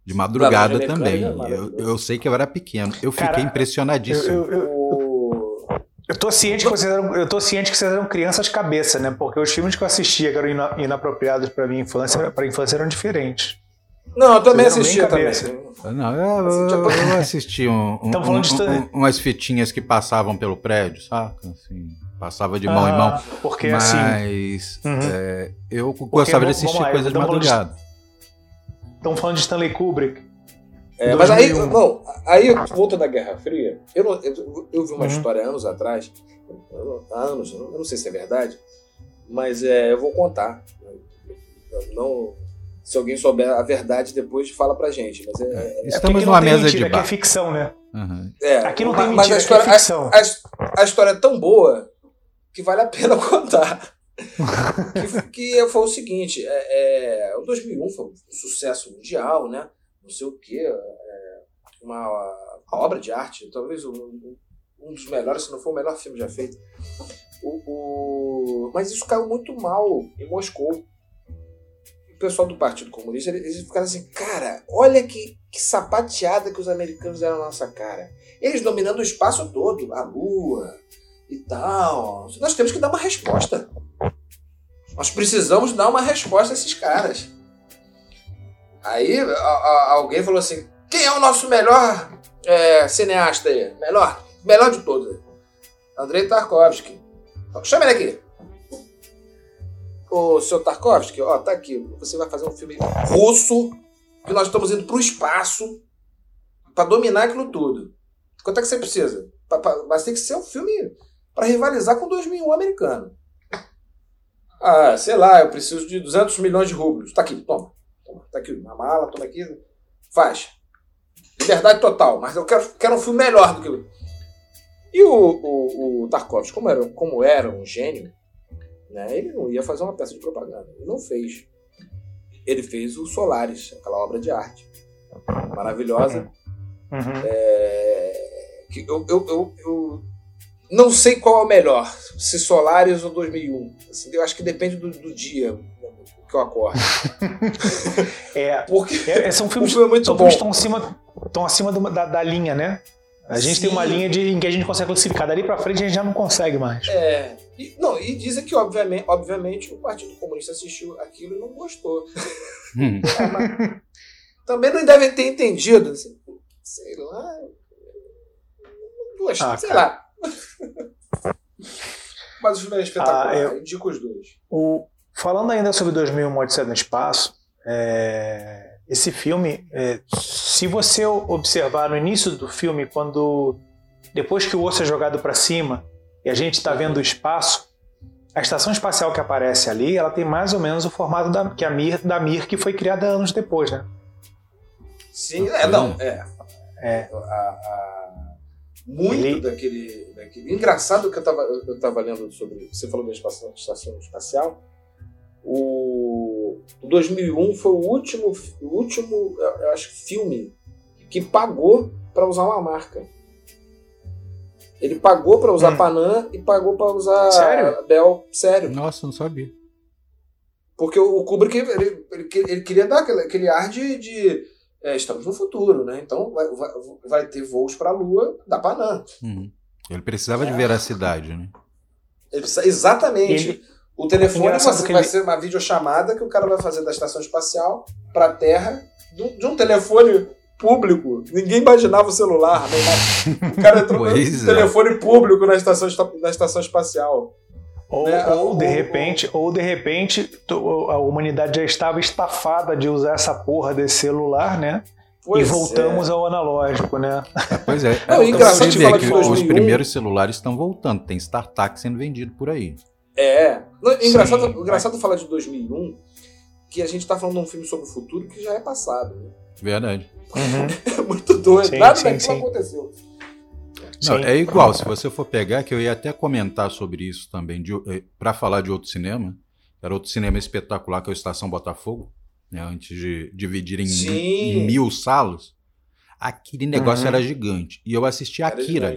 De madrugada também. Eu, eu sei que eu era pequeno. Eu Cara, fiquei impressionadíssimo. Eu, eu, eu, tô ciente que vocês eram, eu tô ciente que vocês eram crianças de cabeça, né? Porque os filmes que eu assistia que eram inapropriados para minha infância, para infância eram diferentes. Não, eu também assistia também. Não, eu, eu, eu assisti um, um, um, umas fitinhas que passavam pelo prédio, saca? Assim, passava de mão ah, em mão. Porque mas, assim. Uhum. É, eu gostava de assistir coisas de madrugada. Estão falando de Stanley Kubrick. É, mas aí, bom, aí volta da Guerra Fria, eu, não, eu, eu, vi uma uhum. história anos atrás, há anos, eu não sei se é verdade, mas é, eu vou contar. Não, se alguém souber a verdade depois fala pra gente. Mas é, é, é Estamos numa mesa mentira, de bar. Aqui é ficção, né? Uhum. É, aqui não tem mentira, mas a história, é ficção. A, a, a, história é tão boa que vale a pena contar que, que, foi o seguinte, é, é, o 2001 foi um sucesso mundial, né? Não sei o quê, é, uma, uma, obra de arte, talvez um, um, dos melhores, se não for o melhor filme já feito. O, o, mas isso caiu muito mal em Moscou. o pessoal do Partido Comunista, eles ficaram assim, cara, olha que, que sapateada que os americanos deram na nossa cara. Eles dominando o espaço todo, a Lua e tal. Nós temos que dar uma resposta. Nós precisamos dar uma resposta a esses caras. Aí a, a, alguém falou assim: quem é o nosso melhor é, cineasta aí? Melhor, melhor de todos. Andrei Tarkovsky. Chama ele aqui. Ô, seu Tarkovsky, ó, tá aqui. Você vai fazer um filme russo que nós estamos indo pro espaço para dominar aquilo tudo. Quanto é que você precisa? Mas tem que ser um filme para rivalizar com 2001 americano. Ah, sei lá, eu preciso de 200 milhões de rublos. Tá aqui, toma. toma tá aqui na mala, toma aqui. Faz. Liberdade total, mas eu quero, quero um filme melhor do que. E o, o, o Tarkovsky, como era, como era um gênio, né, ele não ia fazer uma peça de propaganda. Ele não fez. Ele fez o Solaris, aquela obra de arte maravilhosa. Uhum. uhum. É, que eu, eu, eu, eu não sei qual é o melhor, se Solaris ou 2001. Assim, eu acho que depende do, do dia que eu acordo. é, porque é, são filmes, filme é muito são bom. estão acima, estão acima do, da, da, linha, né? A gente Sim. tem uma linha de, em que a gente consegue classificar. Dali para frente a gente já não consegue mais. É. E, não, e dizem que, obviamente, obviamente, o Partido Comunista assistiu aquilo e não gostou. Hum. É, mas, também não devem ter entendido. Assim, sei lá. Não gostei, ah, sei cara. lá. Mas o filme é espetacular, ah, eu, indico os dois. O, falando ainda sobre 2001 Odisseia no Espaço, é, esse filme, é, se você observar no início do filme, quando depois que o osso é jogado para cima e a gente está vendo o espaço, a estação espacial que aparece ali, ela tem mais ou menos o formato da, que a Mir, da Mir que foi criada anos depois, né? Sim, é, não, é. é. A, a, muito Ele... daquele, daquele. Engraçado que eu estava eu tava lendo sobre. Você falou da estação, estação espacial. O, o 2001 foi o último, o último eu acho, filme que pagou para usar uma marca. Ele pagou para usar hum. Panam e pagou para usar Sério? Bell. Sério. Nossa, não sabia. Porque o Kubrick ele, ele, ele queria dar aquele, aquele ar de, de é, estamos no futuro, né? Então vai, vai, vai ter voos para a Lua da Panam. Uhum. Ele precisava é. de veracidade, né? Precisa, exatamente. Ele... O telefone vai, vai ser uma videochamada que o cara vai fazer da estação espacial para a Terra de um telefone público. Ninguém imaginava o celular. Né? O cara entrou no é. telefone público na estação, na estação espacial. Ou, né? ou, de repente, ou de repente a humanidade já estava estafada de usar essa porra desse celular, né? Pois e voltamos é. ao analógico, né? Pois é. Não, é engraçado você vê que 2001... os primeiros celulares estão voltando. Tem StarTAC sendo vendido por aí. É. Não, engraçado, Sim, engraçado falar de 2001 que a gente está falando de um filme sobre o futuro que já é passado. Né? Verdade. Uhum. é muito doido. Sim, Nada sim, daquilo aconteceu. Não, é igual, se você for pegar, que eu ia até comentar sobre isso também, eh, para falar de outro cinema, era outro cinema espetacular que é o Estação Botafogo, né, antes de dividir em, em mil salas, aquele negócio uhum. era gigante. E eu assisti a Akira.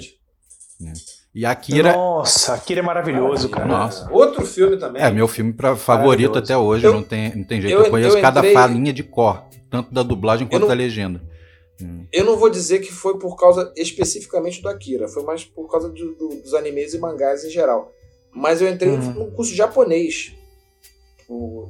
Né? E Akira. Nossa, Akira é maravilhoso, cara. Nossa. Outro filme também. É, meu filme pra, favorito até hoje, eu, não, tem, não tem jeito. Eu, eu conheço eu entrei... cada falinha de cor, tanto da dublagem quanto não... da legenda. Hum. Eu não vou dizer que foi por causa especificamente do Akira, foi mais por causa do, do, dos animes e mangás em geral. Mas eu entrei uhum. num curso japonês.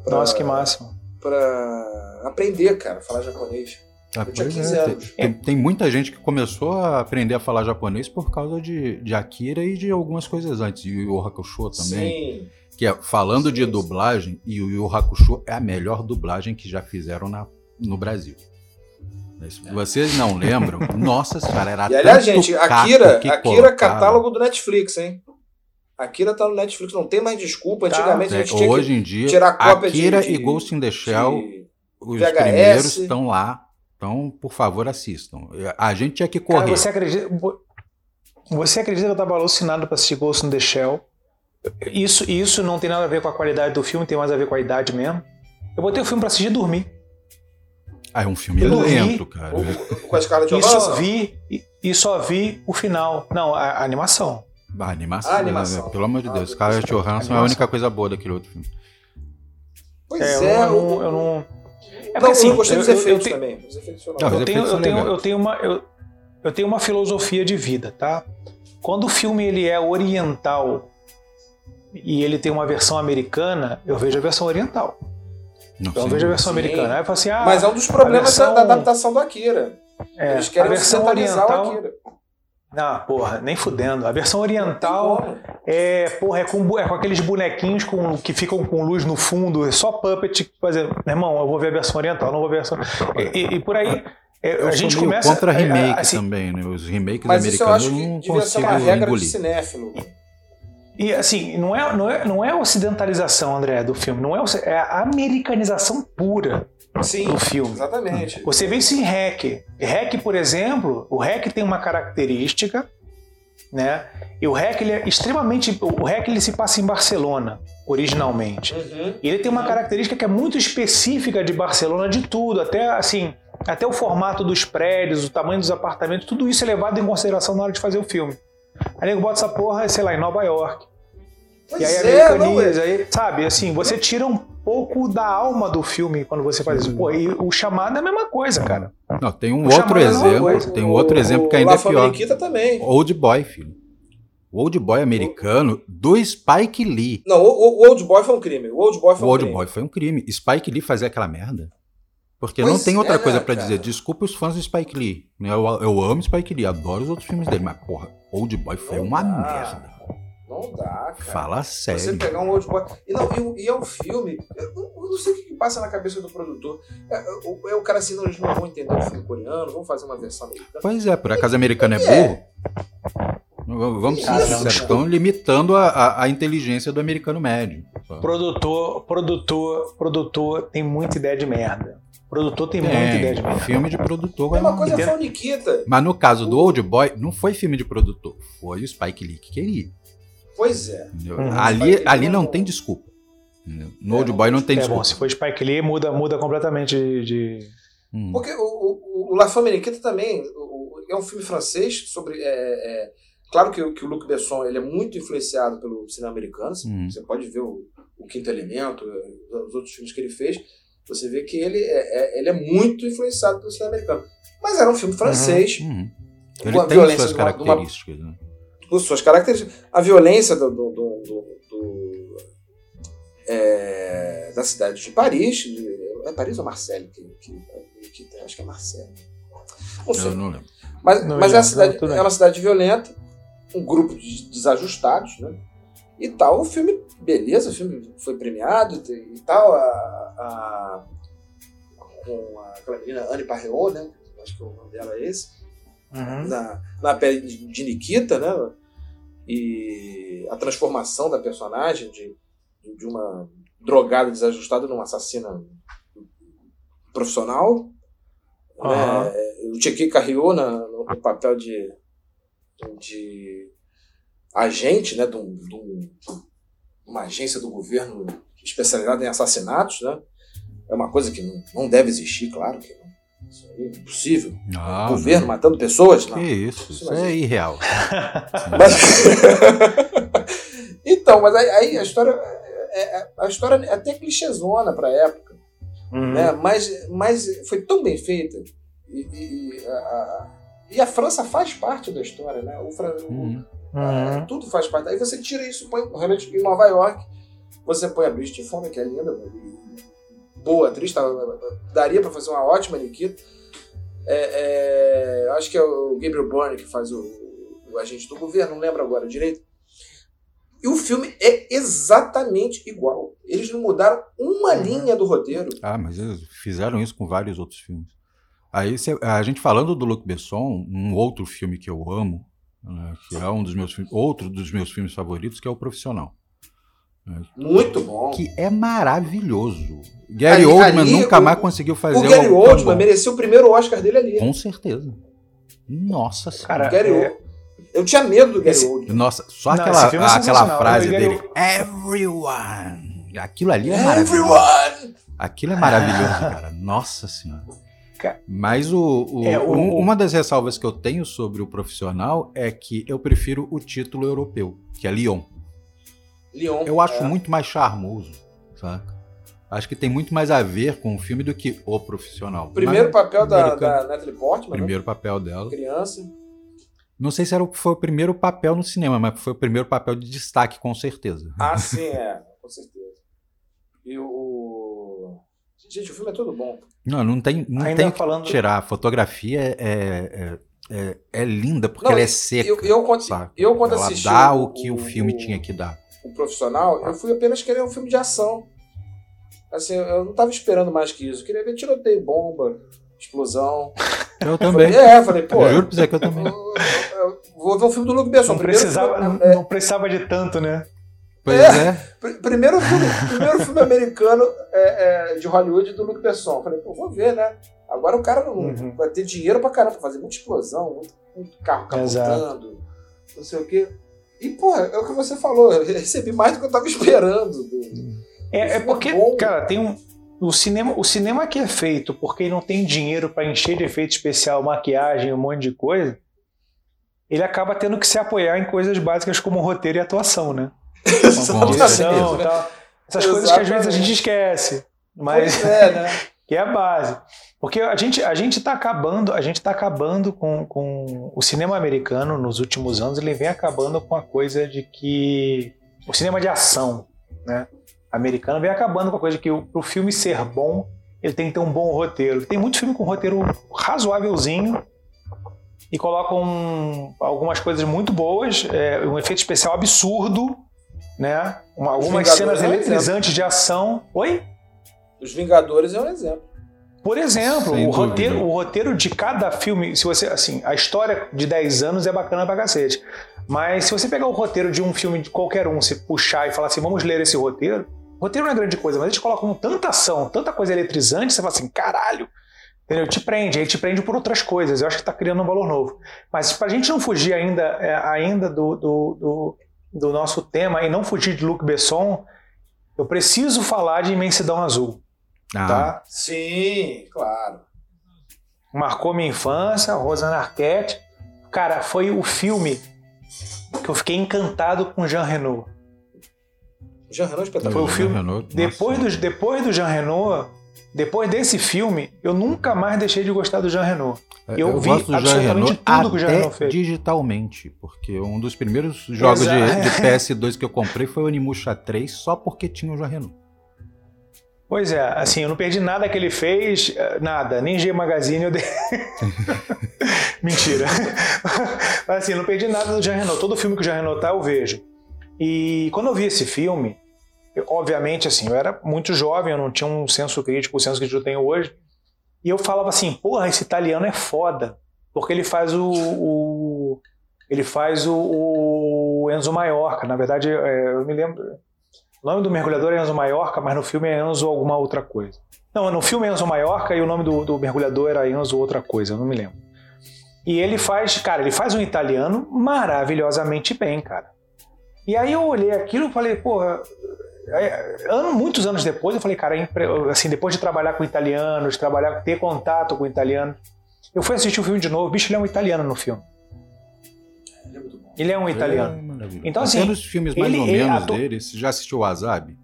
Pra, Nossa, que máximo. Pra aprender, cara, falar japonês. Ah, eu tinha 15 é. anos. Tem, tem, muita gente que começou a aprender a falar japonês por causa de, de Akira e de algumas coisas antes. E o Hakusho também. Sim. Que é, falando sim, de dublagem, e o Yu Hakusho é a melhor dublagem que já fizeram na, no Brasil. Se vocês não lembram, nossa senhora, era E aliás, gente, Akira, Akira catálogo do Netflix, hein? Akira tá no Netflix, não tem mais desculpa. Tá. Antigamente tá. a gente tinha Hoje em dia, tirar cópia Akira de, e Ghost in the Shell, os VHS. primeiros estão lá. Então, por favor, assistam. A gente tinha que correr. Cara, você acredita, você acredita que eu estava alucinado para assistir Ghost in the Shell? Isso, isso não tem nada a ver com a qualidade do filme, tem mais a ver com a idade mesmo. Eu botei o filme para assistir e dormir. Ah, é um filme eu lento, vi, cara. Com a e só vi e, e, só vi o final. Não, a, a animação. A animação, a animação. Né? pelo amor de Deus. Ah, Scarlett Johansson é a única coisa boa daquele outro filme. Pois é, é eu, não, eu não. É porque, não, assim, eu gostei dos eu, efeitos eu, também. Os efeitos não, eu, tenho, eu, tenho, eu, tenho uma, eu, eu tenho uma filosofia de vida, tá? Quando o filme ele é oriental e ele tem uma versão americana, eu vejo a versão oriental. Não, então eu vejo a versão sim. americana. Aí eu falo assim, ah, Mas é um dos problemas versão... da, adaptação do Akira. É, Eles querem a versão oriental, o Akira. Não, porra, nem fudendo. A versão oriental é, porra, é com, é com aqueles bonequinhos com, que ficam com luz no fundo, é só puppet. Fazer, meu irmão, eu vou ver a versão oriental, não vou ver a versão. E, e por aí. É, a gente começa. contra remake assim, também, né? Os remakes mas americanos isso eu acho que não devia ser uma regra engolir. de cinéfilo. E assim, não é, não, é, não é ocidentalização, André, do filme, não é, é a americanização pura Sim, do filme. Exatamente. Você vê isso em REC. REC, por exemplo, o REC tem uma característica, né? E o REC ele é extremamente. O REC ele se passa em Barcelona, originalmente. Uhum. E ele tem uma característica que é muito específica de Barcelona, de tudo, até assim. Até o formato dos prédios, o tamanho dos apartamentos, tudo isso é levado em consideração na hora de fazer o filme. Aí nego bota essa porra, sei lá, em Nova York. Pois e aí é, americaniza, aí, sabe, assim, você tira um pouco da alma do filme quando você faz isso. Pô, e o chamado é a mesma coisa, cara. Não, tem um o outro é exemplo, tem um outro o, exemplo que ainda é pior. também. Old Boy, filho. O Old Boy americano do Spike Lee. Não, o, o Old Boy foi um crime. O Old Boy foi um o Old crime. Boy foi um crime. Spike Lee fazia aquela merda. Porque pois não tem outra é, coisa para dizer. Desculpa os fãs do Spike Lee. Eu, eu amo Spike Lee, adoro os outros filmes dele, mas porra, Old Boy foi não uma dá. merda. Não dá, cara. Fala sério. Você pegar um Old Boy. E, não, e, e é um filme. Eu, eu, não sei o que, que passa na cabeça do produtor. É, é, é o cara assim, não, eles não vão entender o filme coreano, vamos fazer uma versão americana. Pois é, por acaso americano é, é burro? Vamos ser sinceros, estão limitando a, a, a, inteligência do americano médio. Produtor, produtor, produtor tem muita ideia de merda. Produtor tem, tem muita ideia de merda. Filme de produtor. É uma coisa foi o Nikita. Mas no caso do Old Boy, não foi filme de produtor. Foi o Spike Lee que queria. Pois é. Uhum. Ali, ali não tem desculpa. No é, Old Boy não tem é desculpa. Bom, se for Spike Lee, muda, muda completamente de. Hum. Porque o, o, o La Femme Nikita também o, é um filme francês sobre. É, é, claro que, que o Luc Besson ele é muito influenciado pelo cinema americano. Hum. Você pode ver o, o Quinto Elemento, os outros filmes que ele fez você vê que ele é, é, ele é muito influenciado pelo cinema americano. Mas era um filme francês. Uhum, uhum. Ele com a tem violência suas características. Uma, né? Com suas características. A violência do, do, do, do é, da cidade de Paris. De, é Paris ou Marseille? Que, que, que, acho que é Marseille. Não sei. Eu não lembro. Mas, não, mas é, cidade, não, é uma cidade violenta, um grupo de desajustados, né? E tal, o filme, beleza, o filme foi premiado e tal. A, a, com aquela menina Anne Parreau, né? Acho que o nome dela é esse. Uhum. Na, na pele de Nikita, né? E a transformação da personagem de, de uma drogada desajustada numa assassina profissional. Uhum. Né? O Tcheki Carriou no papel de, de agente né, de, um, de um, uma agência do governo especializada em assassinatos, né? É uma coisa que não, não deve existir, claro que não. Isso é impossível. Não, o governo não. matando pessoas? Não. Que isso, isso, é irreal. mas... então, mas aí, aí, a história é, é, a história é até clichêzona para a época, uhum. né? mas, mas foi tão bem feita e, e, a, e, a, França faz parte da história, né? O, uhum. Uhum. tudo faz parte. Aí você tira isso, põe realmente em Nova York, você põe a Bridget Fonda, que é linda, boa atriz, tá, daria para fazer uma ótima Nikita. É, é, acho que é o Gabriel Byrne que faz o, o, agente do governo, não lembro agora direito. E o filme é exatamente igual. Eles não mudaram uma uhum. linha do roteiro. Ah, mas eles fizeram isso com vários outros filmes. Aí a gente falando do Luc Besson, um outro filme que eu amo, né, que é um dos meus outro dos meus filmes favoritos, que é o Profissional. Muito bom. Que é maravilhoso. Gary ali, Oldman ali, nunca o, mais conseguiu fazer o Gary Oldman mereceu o primeiro Oscar dele ali. Com certeza. Nossa Cara, Gary é... Eu tinha medo do Gary Esse... Oldman. Nossa, só Não, aquela, é aquela frase dele. Everyone. Aquilo ali é maravilhoso. Everyone. Aquilo é maravilhoso, cara. Nossa senhora. Mas o, o, é, o, uma das ressalvas que eu tenho sobre o profissional é que eu prefiro o título europeu, que é Lyon. Lyon. Eu acho é. muito mais charmoso, saca? Acho que tem muito mais a ver com o filme do que o profissional. Primeiro Mas, papel da, da Natalie Portman. Né? Primeiro né? papel dela. Criança. Não sei se era, foi o primeiro papel no cinema, mas foi o primeiro papel de destaque, com certeza. Ah, sim, é, com certeza. E o. Gente, o filme é todo bom. Não, não tem, não Ainda tem falando... que tirar. A fotografia é, é, é, é linda porque não, ela é seca. Eu, eu, quando, eu quando ela assisti. dá o, o que o, filme tinha que dar. O profissional, eu fui apenas querer um filme de ação. Assim, eu não tava esperando mais que isso. Eu queria ver tiroteio, bomba, explosão. Eu também. Falei, é, falei, pô. Eu juro pra você que eu também. Eu, eu, vou ver um filme do Luke Besson. Não precisava, é, não precisava de tanto, né? Pois é. é. Primeiro, filme, primeiro filme americano é, é, de Hollywood do Luke Besson. Falei, pô, vou ver, né? Agora o cara não uhum. vai ter dinheiro pra caramba pra fazer muita explosão, muito, muito carro capotando, não sei o quê. E, porra, é o que você falou, eu recebi mais do que eu tava esperando. Do, é, é porque, bom. cara, tem um, o cinema, o cinema que é feito porque não tem dinheiro para encher de efeito especial, maquiagem, um monte de coisa, ele acaba tendo que se apoiar em coisas básicas como roteiro e atuação, né? Direção, tal. Essas Exatamente. coisas que às vezes a gente esquece, mas é, né? que é a base. Porque a gente a gente está acabando, a gente está acabando com, com o cinema americano nos últimos anos, ele vem acabando com a coisa de que o cinema de ação, né? americano vem acabando com a coisa de que o, o filme ser bom, ele tem que ter um bom roteiro. Tem muito filme com roteiro razoávelzinho e colocam algumas coisas muito boas, é, um efeito especial absurdo, né? Uma, algumas cenas é um eletrizantes de ação. Oi? Os Vingadores é um exemplo. Por exemplo, o roteiro, o roteiro de cada filme, se você assim, a história de 10 anos é bacana pra cacete. Mas se você pegar o roteiro de um filme de qualquer um, se puxar e falar assim, vamos ler esse roteiro, roteiro não é grande coisa, mas eles colocam tanta ação, tanta coisa eletrizante, você fala assim, caralho, entendeu? Te prende, ele te prende por outras coisas. Eu acho que está criando um valor novo. Mas para a gente não fugir ainda, é, ainda do, do, do, do, nosso tema e não fugir de Luc Besson, eu preciso falar de Imensidão Azul. Ah. Tá? Sim, claro. Marcou minha infância, Rosana Arquette. Cara, foi o filme que eu fiquei encantado com Jean Renault. Jean Reno é espetacular. Foi o filme. Renault, depois, do, depois do Jean Renault, depois desse filme, eu nunca mais deixei de gostar do Jean Renault. É, eu, eu vi absolutamente Jean Renault tudo que o Jean Renault fez. digitalmente, porque um dos primeiros jogos de, de, PS2 que eu comprei foi o Animusha 3, só porque tinha o Jean Renault. Pois é, assim, eu não perdi nada que ele fez, eh, nada, nem G Magazine eu dei. Mentira. Mas assim, eu não perdi nada do Jean Renault. Todo filme que o Jean Renault tá, eu vejo. E quando eu vi esse filme, eu, obviamente, assim, eu era muito jovem, eu não tinha um senso crítico, o senso que eu tenho hoje. E eu falava assim, porra, esse italiano é foda. Porque ele faz o. o ele faz o, o, Enzo Maiorca. Na verdade, é, eu me lembro. O nome do mergulhador é Enzo Maiorca, mas no filme é Enzo alguma outra coisa. Não, no filme é Enzo Maiorca e o nome do, do mergulhador era Enzo outra coisa, eu não me lembro. E ele faz, cara, ele faz um italiano maravilhosamente bem, cara. E aí eu olhei aquilo e falei, porra, ano, muitos anos depois, eu falei, cara, assim, depois de trabalhar com italianos, trabalhar, ter contato com italianos, eu fui assistir o filme de novo, bicho, ele é um italiano no filme. Ele é um italiano. É então, assim. Filmes mais ele, ou menos ator... dele, você já assistiu o Wasabi?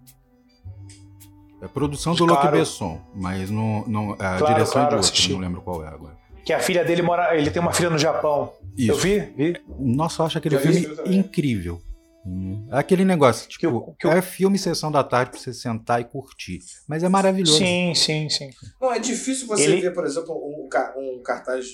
É produção do claro. Luc Besson, mas não, não, a claro, direção claro, é de outro, não lembro qual é agora. Que a filha dele mora. Ele tem uma filha no Japão. Isso. Eu vi? vi. Nossa, eu acho aquele já filme incrível. É aquele negócio, tipo, que eu, que eu... é filme sessão da tarde pra você sentar e curtir. Mas é maravilhoso. Sim, sim, sim. Não, é difícil você Ele... ver, por exemplo, um, um cartaz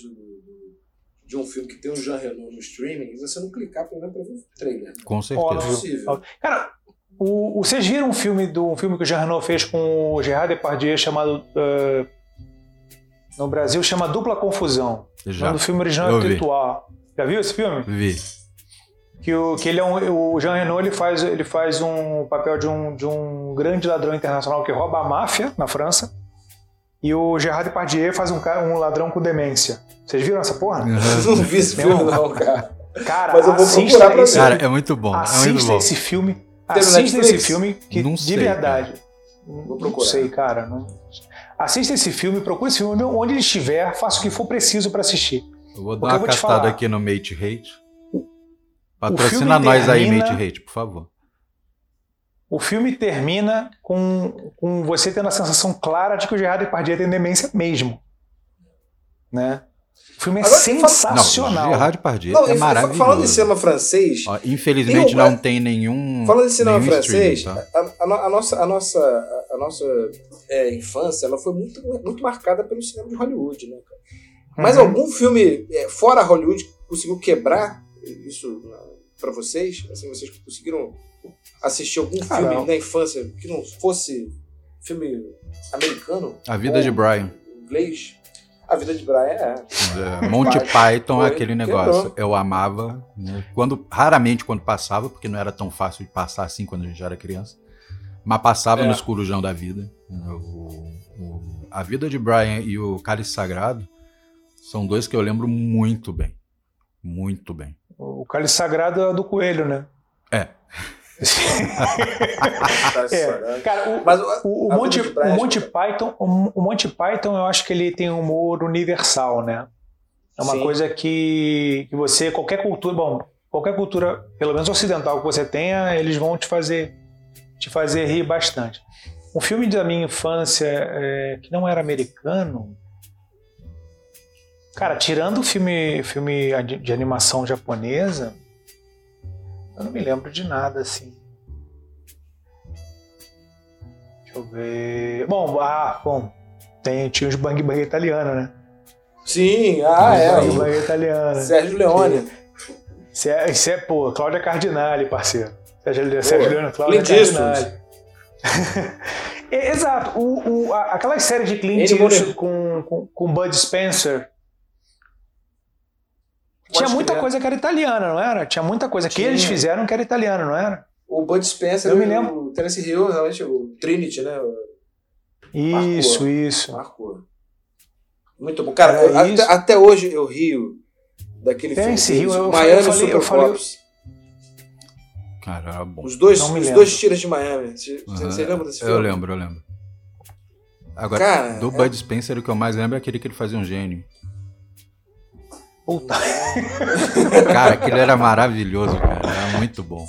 de um filme que tem um Jean Reno no streaming e você não clicar pelo menos pra ver o trailer. Com certeza. Óbvio. Cara, o, o, vocês viram um filme, do, um filme que o Jean Reno fez com o Gerard Depardieu chamado. Uh, no Brasil chama Dupla Confusão. Já. O nome do filme original é Trituar. Já viu esse filme? Vi que, o, que ele é um, o Jean Renault ele faz, ele faz um papel de um, de um grande ladrão internacional que rouba a máfia na França. E o Gerard Depardieu faz um, um ladrão com demência. Vocês viram essa porra? Uhum. não vi esse filme, não, cara. Cara, Mas eu vou procurar pra esse, Cara, é muito bom. Assista é muito bom. esse filme. Assista esse filme que, não sei, de verdade. Cara. Vou procurar. Não sei, cara. Não... Assista esse filme, procure esse filme onde ele estiver, faça o que for preciso para assistir. Eu vou dar Porque uma castada aqui no Mate Hate. Patrocina nós termina... aí, Mate Hate, por favor. O filme termina com, com você tendo a sensação clara de que o Gerard Depardieu tem demência mesmo. Né? O filme é Agora, sensacional. Não, Gerard Depardieu não, é maravilhoso. Falando em cinema francês... Ó, infelizmente não tem nenhum Falando em cinema francês, tá? a, a, a, nossa, a nossa, a nossa é, infância ela foi muito, muito marcada pelo cinema de Hollywood. Né, Mas uhum. algum filme é, fora Hollywood conseguiu quebrar isso para vocês? Assim, vocês conseguiram assistir algum ah, filme na infância que não fosse filme americano? A Vida de Brian. Inglês? A Vida de Brian é. é Monty Python, é aquele negócio. Quebrou. Eu amava, né? quando raramente quando passava, porque não era tão fácil de passar assim quando a gente era criança. Mas passava é. no escurujão da vida. O, o, a Vida de Brian e o Cálice Sagrado são dois que eu lembro muito bem. Muito bem. O Cálice Sagrado é do Coelho, né? É. é, cara, o, Mas, o, o, Monty, o Monty Python, o, Monty Python, eu acho que ele tem um humor universal, né? É uma Sim. coisa que, que você, qualquer cultura, bom, qualquer cultura, pelo menos ocidental que você tenha, eles vão te fazer, te fazer rir bastante. Um filme da minha infância é, que não era americano, cara, tirando o filme, filme de animação japonesa, eu não me lembro de nada assim. Deixa eu ver. Bom, ah, bom. Tem, tinha os Bang Bang italiano, né? Sim, ah, é. Bang Bang italiano. Sérgio Leone. Isso é, isso é, pô, Cláudia Cardinale, parceiro. Sérgio, pô, Sérgio Leone, Cláudia Cardinale. Exato. O, o, a, aquela série de Clint Eastwood com, com, com Bud Spencer, tinha muita coisa que era italiana, não era? Tinha muita coisa Tinha. que eles fizeram que era italiana, não era? O Bud Spencer, eu me lembro. o Tennessee Hill, realmente, o Trinity, né? Isso, Marcou. isso. Marcou. Muito bom. Cara, eu, até, até, hoje eu rio daquele Tennessee filme. Hill, eu, Miami falei, Super eu falei, Cara, era bom. Os dois, os dois tiras de Miami. Você, uhum. você lembra desse filme? Eu lembro, eu lembro. Agora, Cara, do é... Bud Spencer, o que eu mais lembro é aquele que ele fazia um gênio. Puta. cara, aquilo era maravilhoso, cara. Era muito bom.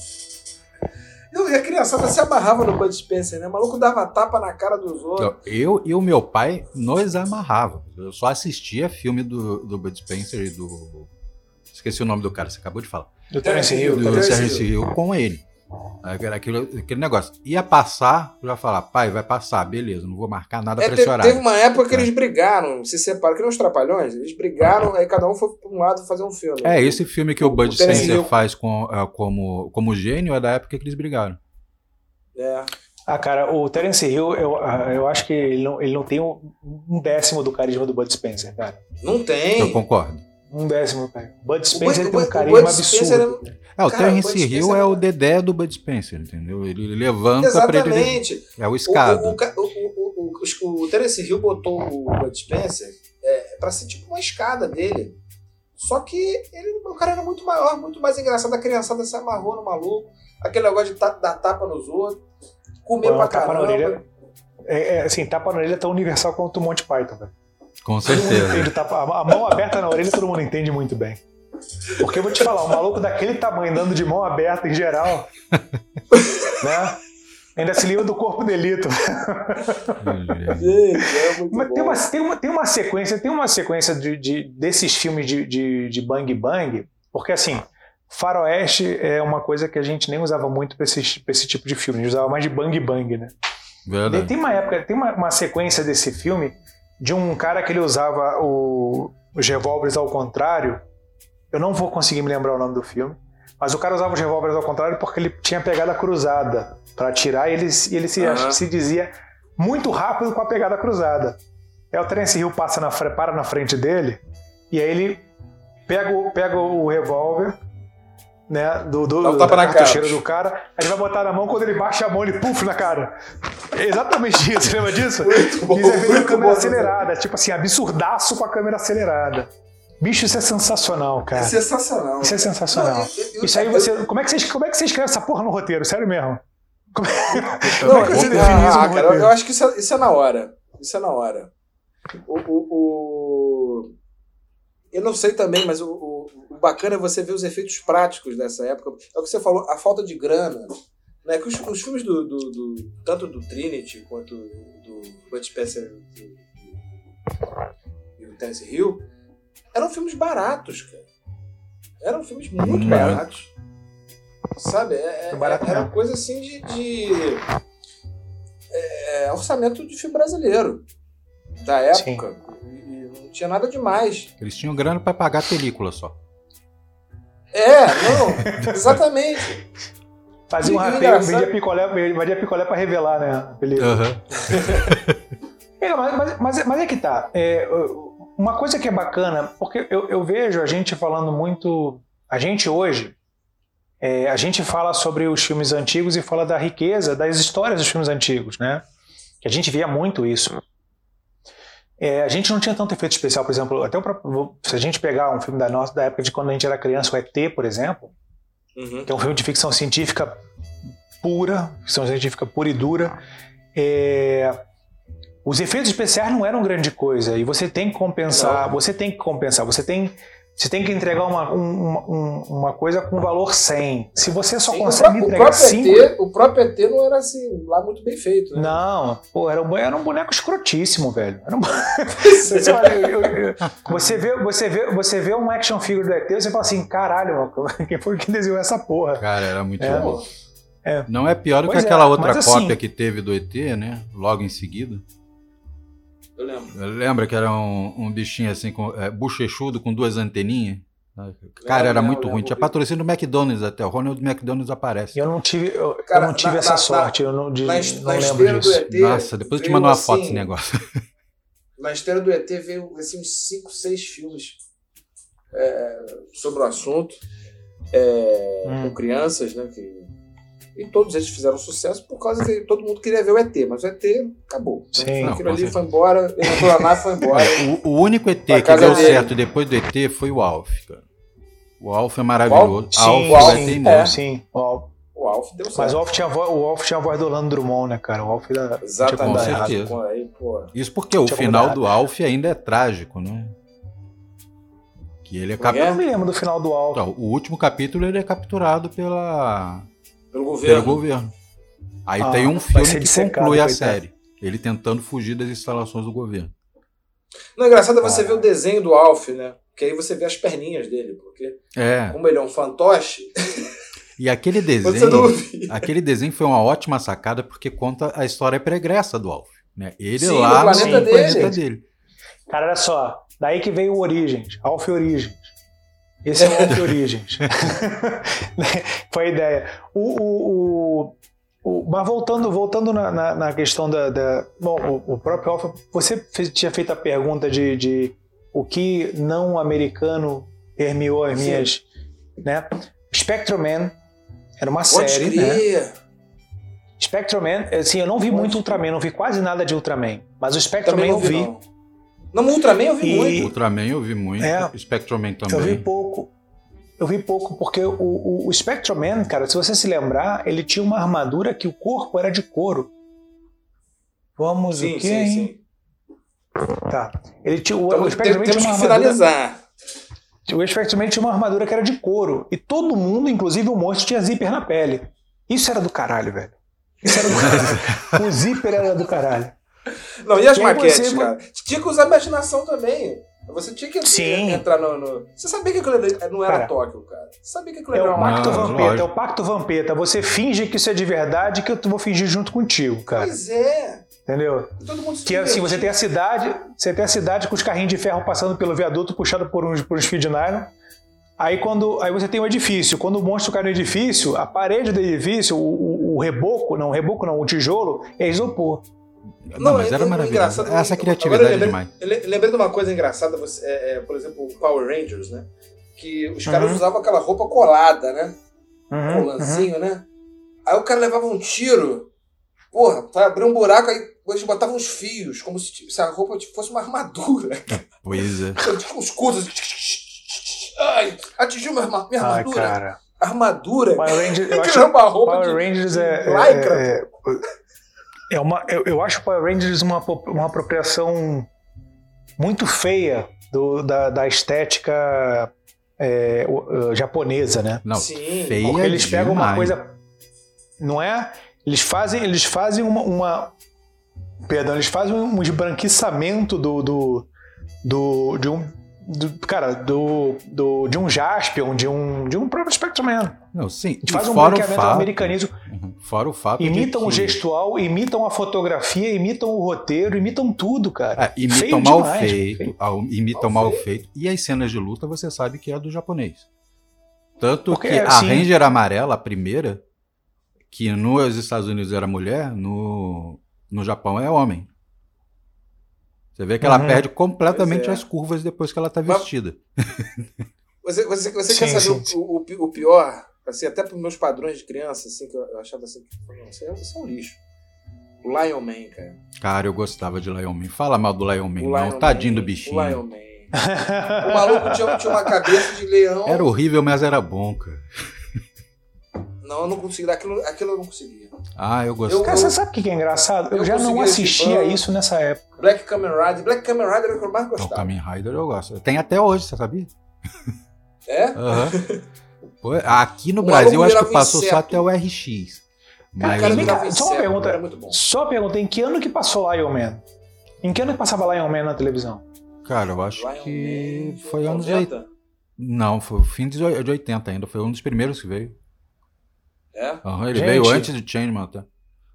e a criançada se amarrava no Bud Spencer, né? O maluco dava tapa na cara dos outros. Eu e o meu pai nos amarrava. Eu só assistia filme do, do Bud Spencer e do. Esqueci o nome do cara, você acabou de falar. Do Terence Hill. Do, do Terence Hill com ele. Aquele, aquele negócio. Ia passar, eu já falar, pai, vai passar, beleza, não vou marcar nada é, pra esse horário. Teve uma época que é. eles brigaram, se separaram, que nem os trapalhões, eles brigaram, aí cada um foi pra um lado fazer um filme. É, esse filme que o, o Bud Spencer faz com, uh, como, como gênio é da época que eles brigaram. É. Ah, cara, o Terence Hill, eu, ah, eu acho que ele não, ele não tem um décimo do carisma do Bud Spencer, cara. Não tem. Eu concordo. Um décimo, cara. Bud Spencer o, tem um carisma absurdo. É, o Cara, Terence Hill é o Dedé do Bud Spencer, entendeu? Ele levanta Exatamente. pra ele. É o escada. O, o, o, o, Terence Hill botou o Bud Spencer é, pra ser tipo uma escada dele. Só que ele, o cara era muito maior, muito mais engraçado. A criançada se amarrou no maluco. Aquele negócio de dar tapa nos outros. Comer Pô, pra caramba. Na orelha, é, é, assim, tapa na orelha é tão universal quanto o Monty Python, velho. Com certeza. Tapa, a mão aberta na orelha todo mundo entende muito bem. Porque eu vou te falar, um maluco daquele tamanho, dando de mão aberta em geral, né? Ainda se livra do corpo delito. é Mas tem uma, tem, uma, tem uma sequência, tem uma sequência de, de desses filmes de, de, de Bang Bang, porque assim, faroeste é uma coisa que a gente nem usava muito para esse, esse tipo de filme, a gente usava mais de Bang Bang, né? Verdade. Tem uma época, tem uma, uma sequência desse filme de um cara que ele usava o, os revólveres ao contrário eu não vou conseguir me lembrar o nome do filme. Mas o cara usava os revólveres ao contrário porque ele tinha pegada cruzada para atirar e ele, ele se, uhum. se dizia muito rápido com a pegada cruzada. Aí o Terence Hill passa na, para na frente dele e aí ele pega, pega o revólver né, do, do, do da cartucheira do cara, aí ele vai botar na mão, quando ele baixa a mão, ele puf na cara. É exatamente isso, lembra disso? Muito bom, Isso é câmera bom, acelerada, tipo assim, absurdaço com a câmera acelerada. Bicho, isso é sensacional, cara. É sensacional. Isso é sensacional. Não, eu, eu, isso aí você. Como é, que você como é que você escreve essa porra no roteiro? Sério mesmo? Como é, como é que você define isso? Ah, cara, eu acho que isso é, isso é, na hora. Isso é na hora. O, o, o... Eu não sei também, mas o, o, o, bacana é você ver os efeitos práticos dessa época. É o que você falou, a falta de grana Né? Que os, os filmes do, do, do, Tanto do Trinity quanto do Bud Spencer e o Terence Hill eram filmes baratos, cara. Eram filmes muito hum, baratos. Sabe? É, é, barato era coisa assim de. de é, orçamento de filme brasileiro. Da época. E não tinha nada demais. Eles tinham grana para pagar a película só. É, não, exatamente. Fazia um rateio, vendia picolé, vendia picolé pra revelar, né? A película. Uhum. é, mas, mas, mas, é que tá. É, uma coisa que é bacana, porque eu, eu vejo a gente falando muito. A gente hoje, é, a gente fala sobre os filmes antigos e fala da riqueza das histórias dos filmes antigos, né? Que a gente via muito isso. É, a gente não tinha tanto efeito especial, por exemplo, até o próprio, se a gente pegar um filme da nossa da época de quando a gente era criança, o ET, por exemplo, uhum. que é um filme de ficção científica pura, ficção científica pura e dura, é, os efeitos especiais não eram grande coisa e você tem que compensar, não. você tem que compensar, você tem você tem que entregar uma, uma, uma coisa com valor 100. Se você só Sim, consegue o entregar 5... ET, o próprio ET não era assim, lá muito bem feito. Né? Não, pô, era um, era um boneco escrotíssimo, velho. Um... você, vê, você, vê, você vê um action figure do ET e você fala assim, caralho, quem foi que desenhou essa porra? Cara, era muito é, bom. É. Não é pior do que aquela é, outra assim cópia assim, que teve do ET, né? Logo em seguida. Eu lembro. Lembra que era um, um bichinho assim, com, é, bochechudo, com duas anteninhas? Cara, era muito ruim. Tinha patrocínio do McDonald's até. O Ronald McDonald's aparece. Eu não tive, eu, Cara, eu não tive na, essa na, sorte. eu não, de, na, não lembro disso. ET, Nossa, depois eu te mando uma assim, foto desse negócio. Na história do ET veio assim, uns 5, 6 filmes é, sobre o assunto. É, hum. Com crianças, né? Que e todos eles fizeram sucesso por causa que todo mundo queria ver o ET, mas o ET acabou. Sim, Aquilo ali foi embora, ele entrou e foi embora. o, o, único ET que deu dele. certo depois do ET foi o Alf, cara. O Alf é maravilhoso. O Alf, sim, o Alf, sim, é. sim, o Alf. O Alf deu certo. Mas o Alf, tinha voz, o Alf tinha a voz do Orlando Drummond, né, cara? O Alf da. Exatamente. Com certeza. Aí, Isso porque o final do Alf ainda é trágico, né? Que ele é, é capturado. Eu não me lembro do final do Alf. Então, o último capítulo ele é capturado pela pelo governo. Pelo governo. Aí ah, tem um filme que conclui a série. Ele tentando fugir das instalações do governo. Não, é engraçado é você ah. ver o desenho do Alf, né? Que aí você vê as perninhas dele, porque é. como ele é um fantoche. E aquele desenho, aquele desenho foi uma ótima sacada porque conta a história pregressa do Alf. Né? Ele Sim, lá no planeta, no dele. planeta dele. Cara, olha só, daí que veio o Origens, Alf Origens. Esse é o Alf Origens. Foi a ideia. O, o, o, mas voltando, voltando na, na, na questão da. da bom, o, próprio Alf, você fez, tinha feito a pergunta de, de o que não americano permeou as minhas. Né? Spectrum Man era uma Pode série. Né? Spectrum Man, assim, eu não vi Pode muito Ultraman, não vi quase nada de Ultraman. Mas o Spectrum Man eu vi. Não. No Ultraman eu vi e... muito. Ultraman eu vi muito. É, Spectroman também. Eu vi pouco. Eu vi pouco, porque o, o, o Spectroman, cara, se você se lembrar, ele tinha uma armadura que o corpo era de couro. Vamos sim, o quê, sim, hein? Sim. Tá. Ele tinha, então, o Spectroman tinha uma que armadura, finalizar. O Spectroman tinha uma armadura que era de couro. E todo mundo, inclusive o monstro, tinha zíper na pele. Isso era do caralho, velho. Isso era do caralho. o zíper era do caralho. Não, e as Quem maquetes, você... cara? Tinha que usar imaginação também. Você tinha que Sim. entrar no, no, Você sabia que aquilo não era cara, Tóquio, cara? Você sabia que aquilo é era o Pacto não, Vampeta, é o Pacto Vampeta. Você finge que isso é de verdade que eu vou fingir junto contigo, cara. Pois é. Entendeu? que assim, você tem a cidade, você tem a cidade com os carrinhos de ferro passando pelo viaduto puxado por uns, por uns feed nylon. Aí quando aí você tem o um edifício, quando o monstro cai no edifício, a parede do edifício, o, o, o reboco, não, o reboco não, o tijolo é isopor. Não, não mas era maravilhoso. Essa criatividade lembrei, é demais. lembrei de uma coisa engraçada, você, é, é, por exemplo, o Power Rangers, né? Que os caras uhum. usavam aquela roupa colada, né? Uhum, Colanzinho, uhum. né? Aí o cara levava um tiro, porra, pra abrir um buraco, aí eles botavam uns fios, como se, se a roupa fosse uma armadura. Pois é. Tipo uns escudos. Ai, atingiu minha, minha armadura. Ai, cara. Armadura? Power Rangers, eu acho, uma roupa Power de, Rangers é, é, é, é uma, eu, eu acho Power Rangers uma, uma apropriação muito feia do, da, da estética é, uh, japonesa, né? Não, Sim, feia Porque eles pegam demais. uma coisa não é? Eles fazem, eles fazem uma, uma perdão, eles fazem um esbranquiçamento do, do, do de um do, cara, do, do, de um Jaspion, de um, de um próprio Spectrum-Man. Não, sim. E faz um branqueamento fato, americanismo. Uhum. Fora o fato Imitam que... o gestual, imitam a fotografia, imitam o roteiro, imitam tudo, cara. É, imitam feio mal demais, feito, feio. imitam mal, mal feito. feito. E as cenas de luta você sabe que é do japonês. Tanto Porque, que assim, a Ranger amarela, a primeira, que nos Estados Unidos era mulher, no, no Japão é homem. Você vê que ela uhum. perde completamente é. as curvas depois que ela está vestida. Você, você, você sim, quer saber o, o, o, pior? Assim, até para meus padrões de criança, assim, que eu achava assim, você é, você é um lixo. O Lion Man, cara. Cara, eu gostava de Lion Man. Fala mal do Lion Man, o não. Lion Tadinho Man, do bichinho. O Lion Man. o maluco tinha, tinha uma cabeça de leão. Era horrível, mas era bom, cara. Não, eu não consegui. Aquilo, aquilo eu não conseguia. Ah, eu gostei. Cara, você sabe o que é engraçado? Eu, eu já não assistia isso nessa época. Black Kamen Rider. Black Kamen Rider é o que eu mais gostava. O Kamen Rider eu gosto. Tem até hoje, você sabia? É? Uhum. Aqui no Brasil, acho que passou só até o RX. Mas... Cara, cara, só uma pergunta. Só uma pergunta. Em que ano que passou Lion Man? Em que ano que passava Lion Man na televisão? Cara, eu acho Lion que Man, foi anos 80. Não, foi o fim de 80 ainda. Foi um dos primeiros que veio. É? Uhum, ele Gente, veio antes do Changeman, tá?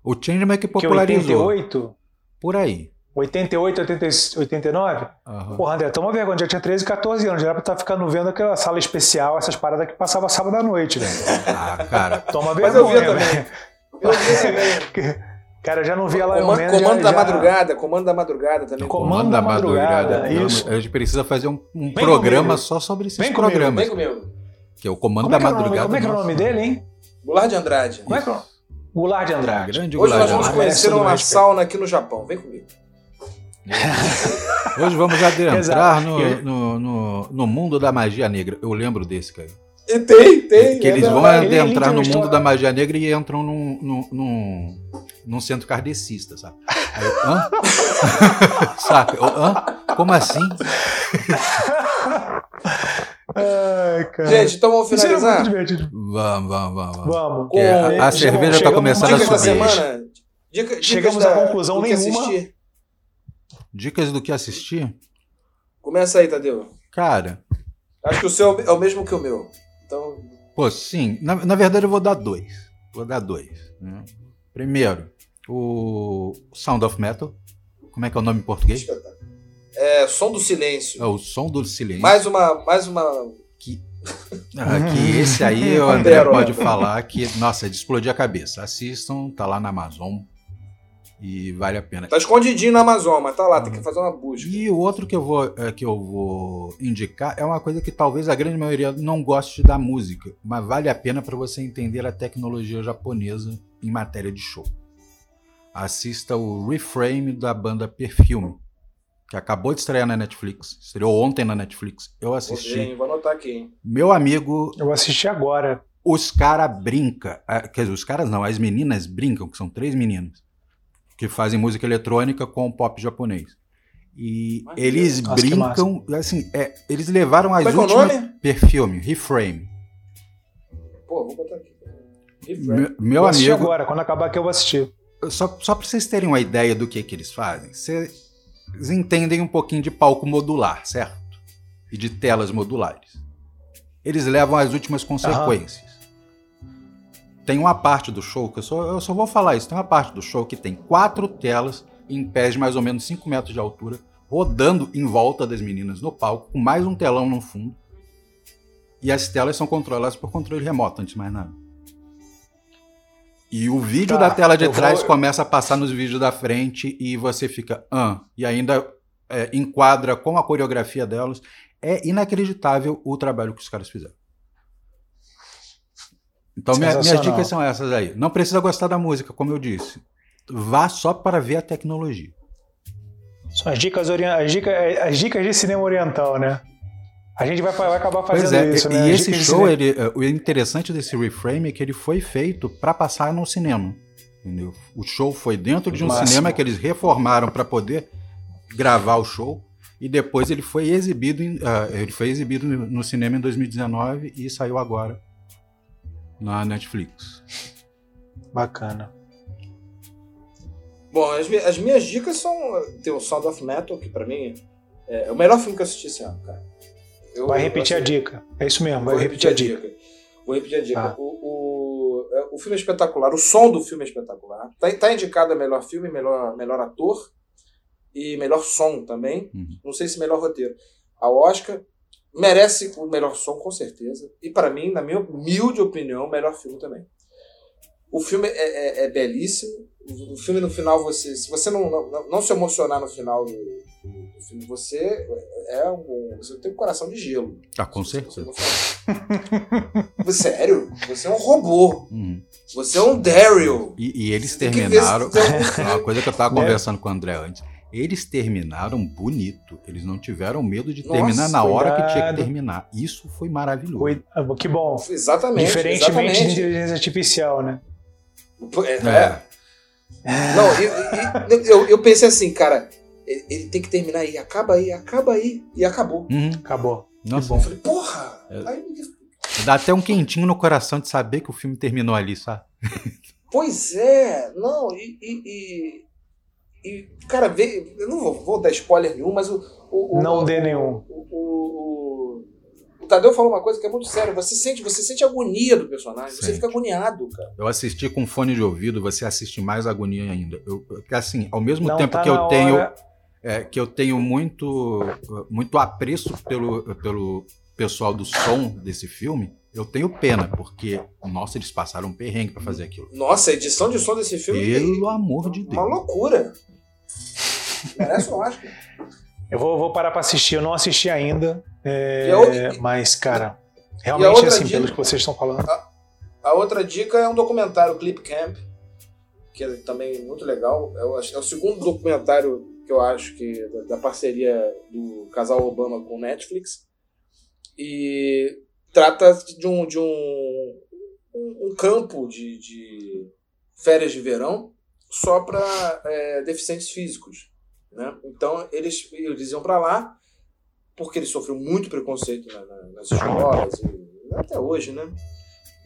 O Changeman é que popularizou. Que 88? Por aí. 88, 80, 89? Uhum. Porra, André, toma vergonha, já tinha 13, 14 anos, já era pra estar tá ficando vendo aquela sala especial, essas paradas que passava sábado à noite, velho. Ah, cara. Toma vergonha, velho. Eu vi também. Cara, eu já não via lá Comando, Man, comando já, da madrugada, comando da madrugada também. Comando, comando da, madrugada, madrugada, isso. A gente precisa fazer um, um programa comigo. só sobre esses vem programas. Comigo, vem comigo. Que é o comando como da é, é madrugada. Como é que é o nome dele, hein? Goulart de Andrade. Como é que é? Goulart de Andrade. Grande Hoje nós vamos conhecer uma sauna aqui no Japão. Vem comigo. Hoje vamos adentrar no, no, no, no, mundo da magia negra. Eu lembro desse, cara. E tem, tem. Que é eles vão adentrar no mundo da magia negra e entram num, num, num, num centro kardecista, sabe? Aí hã? Saca? Eu, hã? Como assim? Ai, Gente, então vamos finalizar? Vamos, vamos, vamos. Vamos. Com, a, a cerveja está começando a subir. Semana, dica, Chegamos à conclusão nenhuma. Assistir. Dicas do que assistir? Começa aí, Tadeu. Cara. Acho que o seu é o mesmo que o meu. Então. Pô, sim. Na, na verdade, eu vou dar dois. Vou dar dois. Né? Primeiro, o Sound of Metal. Como é que é o nome em português? É, Som do Silêncio. É o Som do Silêncio. Mais uma. Mais uma... Que, ah, que esse aí o André pode falar que, nossa, é de explodir a cabeça. Assistam, tá lá na Amazon. E vale a pena. Tá escondidinho na Amazon, mas tá lá, tem que fazer uma busca. E o outro que eu vou, é, que eu vou indicar é uma coisa que talvez a grande maioria não goste da música, mas vale a pena para você entender a tecnologia japonesa em matéria de show. Assista o Reframe da banda Perfume, que acabou de estrear na Netflix. Estreou ontem na Netflix. Eu assisti. Vou, ver, vou anotar aqui. Hein? Meu amigo. Eu assisti agora. Os caras brincam. É, quer dizer, os caras não, as meninas brincam, que são três meninas que fazem música eletrônica com pop japonês. E Mas eles Nossa, brincam, assim, é, eles levaram as Como é últimas é perfume, reframe. Pô, vou botar aqui. Meu, meu vou amigo. agora, quando acabar aqui eu vou assistir. Só, só para vocês terem uma ideia do que, que eles fazem, vocês entendem um pouquinho de palco modular, certo? E de telas modulares. Eles levam as últimas consequências tem uma parte do show, que eu só, eu só vou falar isso, tem uma parte do show que tem quatro telas em pés de mais ou menos 5 metros de altura, rodando em volta das meninas no palco, com mais um telão no fundo. E as telas são controladas por controle remoto, antes de mais nada. E o vídeo tá, da tela de trás vou... começa a passar nos vídeos da frente e você fica, ah, e ainda é, enquadra com a coreografia delas. É inacreditável o trabalho que os caras fizeram. Então, minha, minhas dicas são essas aí. Não precisa gostar da música, como eu disse. Vá só para ver a tecnologia. São as dicas, as dicas, as dicas de cinema oriental, né? A gente vai, vai acabar fazendo é, isso, e, né? E esse show, ele, é, o interessante desse reframe é que ele foi feito para passar no cinema. Entendeu? O show foi dentro de um Máximo. cinema que eles reformaram para poder gravar o show e depois ele foi exibido em, uh, ele foi exibido no cinema em 2019 e saiu agora na Netflix. Bacana. Bom, as, as, minhas dicas são. Tem o Sound of Metal, que pra mim é, é o melhor filme que eu assisti esse ano, cara. Eu, vai repetir a dica. É isso mesmo, vai repetir, repetir, a dica. dica. Vou repetir a dica. Ah. O, o, é, o, filme é espetacular, o som do filme é espetacular. Tá, tá indicado a melhor filme, melhor, melhor ator e melhor som também. Uhum. Não sei se melhor roteiro. A Oscar merece o melhor som, com certeza. E para mim, na minha humilde opinião, o melhor filme também. O filme é, é, é belíssimo. O filme no final, você, se você não, não, não se emocionar no final do, do, filme, você é um, você tem um coração de gelo. Ah, com certeza. Você, sério? Você é um robô. Uhum. Você é um Daryl. E, e eles terminaram. É uma coisa que eu tava né? conversando com o André antes. Eles terminaram bonito. Eles não tiveram medo de Nossa, terminar na hora que tinha que terminar. Isso foi maravilhoso. Ah, que bom. Exatamente. Diferentemente exatamente. de inteligência artificial, né? É. é. Não, eu, eu, eu, pensei assim, cara, ele, ele, tem que terminar aí, acaba aí, acaba aí, e acabou. Uhum. Acabou. Nossa. Eu falei, porra! É. Aí, Dá até um quentinho no coração de saber que o filme terminou ali, sabe? Pois é, não, e, e, e cara, vê, eu não vou, vou, dar spoiler nenhum, mas o. o não dê nenhum. O, o, o, Tadeu falou uma coisa que é muito séria. Você sente, você sente agonia do personagem, Sente. você fica agoniado, cara. Eu assisti com fone de ouvido, você assiste mais agonia ainda. Eu, assim, ao mesmo não tempo tá que eu tenho. Hora... É, que eu tenho muito, muito apreço pelo, pelo pessoal do som desse filme, eu tenho pena, porque, nossa, eles passaram um perrengue para fazer aquilo. Nossa, a edição de som desse filme. Pelo é amor de Deus. Uma loucura. Merece um Oscar. Eu vou, vou parar para assistir, eu não assisti ainda. É, eu, mas, cara, realmente, assim, dica, pelo que vocês estão falando. A, a, outra dica é um documentário, Clip Camp, que é também muito legal. É o, é o segundo documentário que eu acho que da, da parceria do casal Obama com Netflix. E trata de um, de um, um, campo de, de férias de verão só para é, deficientes físicos. Né? Então eles, eles iam para lá porque eles sofreram muito preconceito na, na, nas escolas, e, até hoje, né?